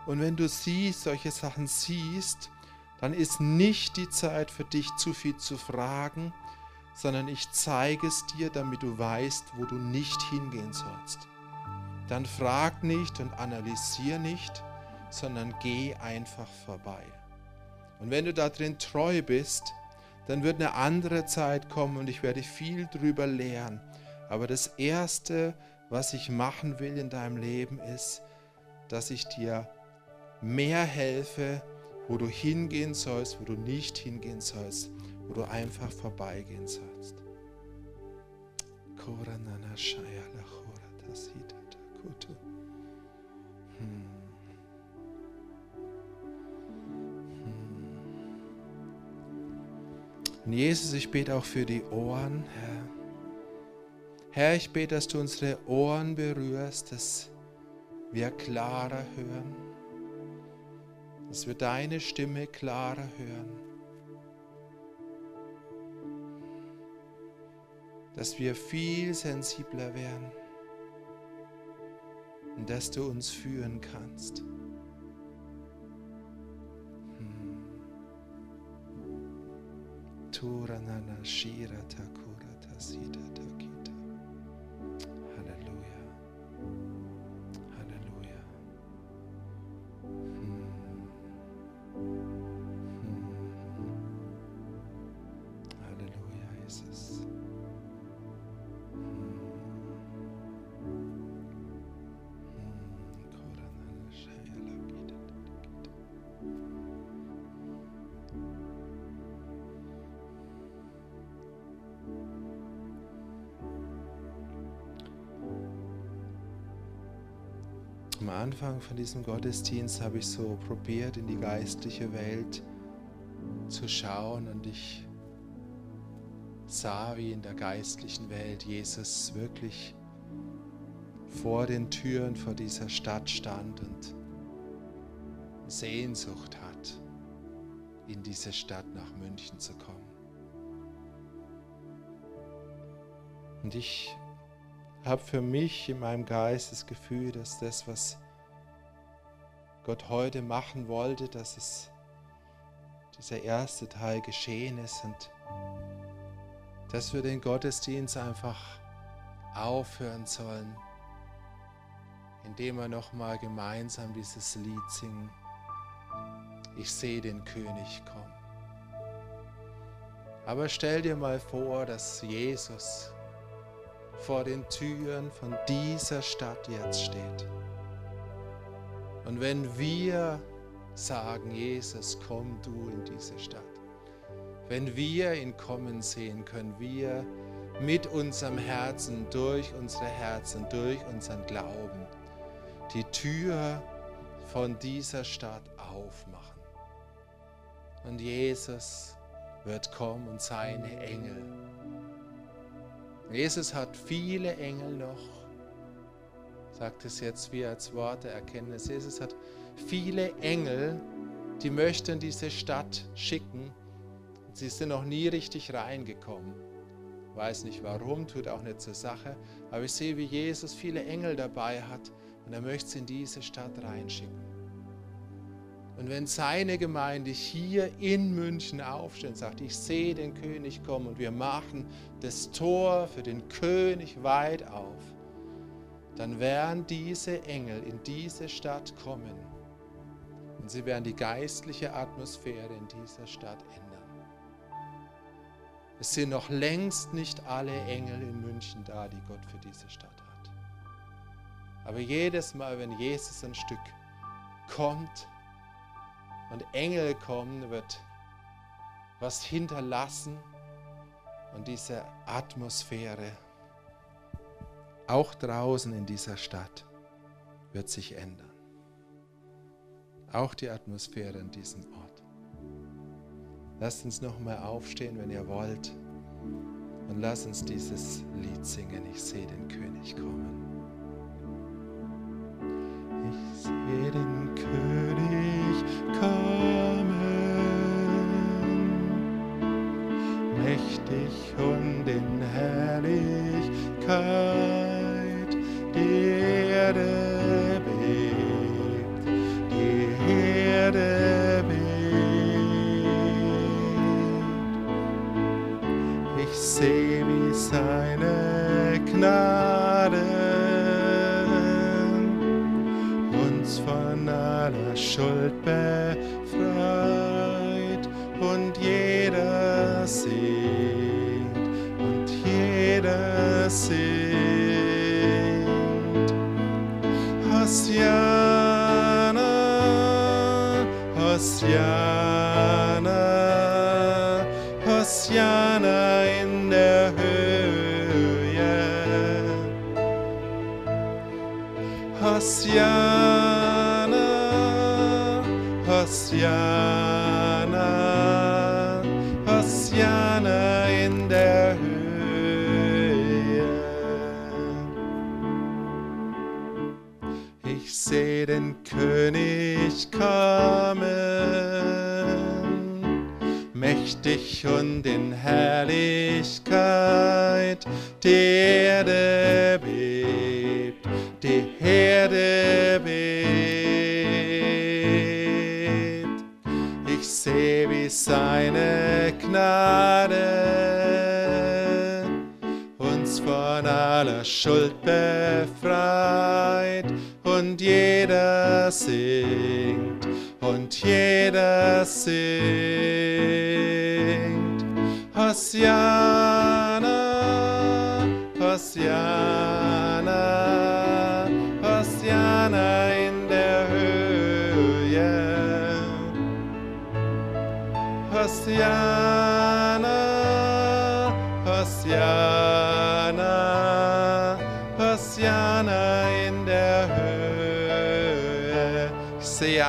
und wenn du siehst, solche Sachen siehst, dann ist nicht die Zeit für dich zu viel zu fragen, sondern ich zeige es dir, damit du weißt, wo du nicht hingehen sollst. Dann frag nicht und analysier nicht, sondern geh einfach vorbei. Und wenn du da drin treu bist, dann wird eine andere Zeit kommen und ich werde viel drüber lernen. Aber das Erste, was ich machen will in deinem Leben, ist, dass ich dir mehr helfe, wo du hingehen sollst, wo du nicht hingehen sollst, wo du einfach vorbeigehen sollst. Hm. Hm. Und Jesus, ich bete auch für die Ohren, Herr. Herr, ich bete, dass du unsere Ohren berührst, dass wir klarer hören, dass wir deine Stimme klarer hören, dass wir viel sensibler werden und dass du uns führen kannst. Hm. Turanana Shira Takura Tasita. Anfang von diesem Gottesdienst habe ich so probiert, in die geistliche Welt zu schauen und ich sah, wie in der geistlichen Welt Jesus wirklich vor den Türen vor dieser Stadt stand und Sehnsucht hat, in diese Stadt nach München zu kommen. Und ich habe für mich in meinem Geist das Gefühl, dass das, was Gott heute machen wollte, dass es dieser erste Teil geschehen ist und dass wir den Gottesdienst einfach aufhören sollen, indem wir nochmal gemeinsam dieses Lied singen. Ich sehe den König kommen. Aber stell dir mal vor, dass Jesus vor den Türen von dieser Stadt jetzt steht. Und wenn wir sagen, Jesus, komm du in diese Stadt, wenn wir ihn kommen sehen, können wir mit unserem Herzen, durch unsere Herzen, durch unseren Glauben die Tür von dieser Stadt aufmachen. Und Jesus wird kommen und seine Engel Jesus hat viele Engel noch. Sagt es jetzt wie als Worte Erkenntnis. Jesus hat viele Engel, die möchten diese Stadt schicken. Sie sind noch nie richtig reingekommen. Weiß nicht warum, tut auch nicht zur Sache. Aber ich sehe, wie Jesus viele Engel dabei hat und er möchte sie in diese Stadt reinschicken. Und wenn seine Gemeinde hier in München aufsteht und sagt, ich sehe den König kommen und wir machen das Tor für den König weit auf, dann werden diese Engel in diese Stadt kommen und sie werden die geistliche Atmosphäre in dieser Stadt ändern. Es sind noch längst nicht alle Engel in München da, die Gott für diese Stadt hat. Aber jedes Mal, wenn Jesus ein Stück kommt, und Engel kommen, wird was hinterlassen und diese Atmosphäre, auch draußen in dieser Stadt, wird sich ändern. Auch die Atmosphäre in diesem Ort. Lasst uns nochmal aufstehen, wenn ihr wollt. Und lasst uns dieses Lied singen. Ich sehe den König kommen. Ich sehe den König kommen, mächtig und in Herrlichkeit. Die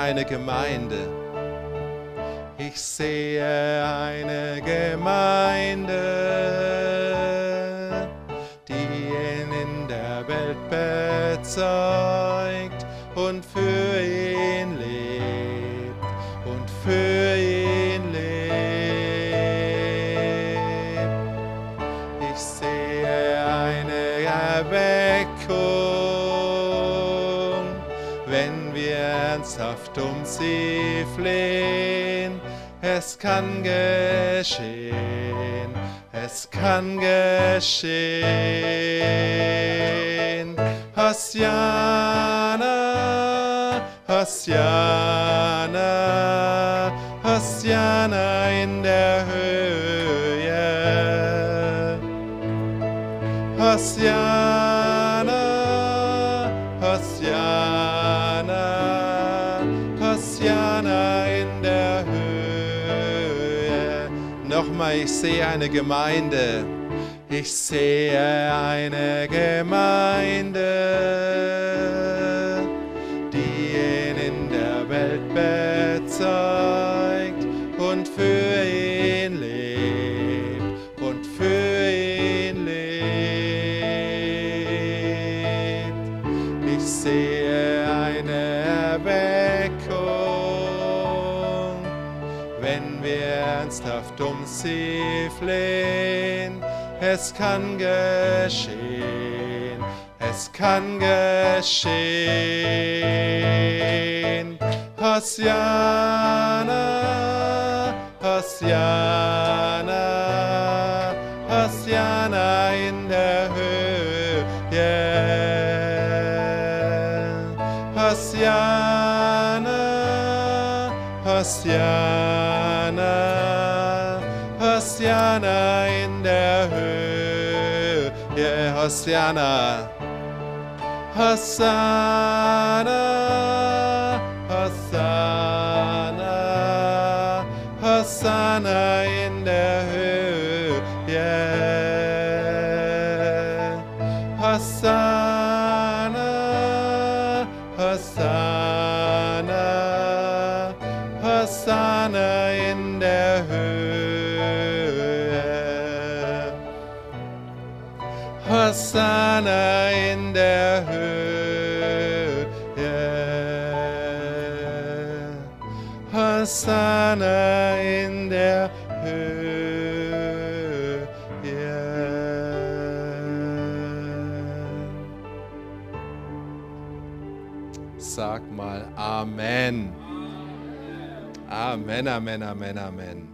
Ich sehe eine Gemeinde. Ich sehe Es kann geschehen, es kann geschehen. Hosiana, Hosiana, Hosiana in der Höhe. Hosiana, ich sehe eine Gemeinde. Ich sehe eine Gemeinde, die ihn in der Welt bezeugt sie flehen. Es kann geschehen, es kann geschehen. Hosiana, Hosiana, Hosiana in der Höhe. Hosiana, Hosiana, Hosiana in der Höhe. Hosiana. Hosanna, Hosanna, Hosanna Hosanna in der Höhe. Hosanna in der Höhe. Sag mal Amen. Amen, Amen, Amen, Amen.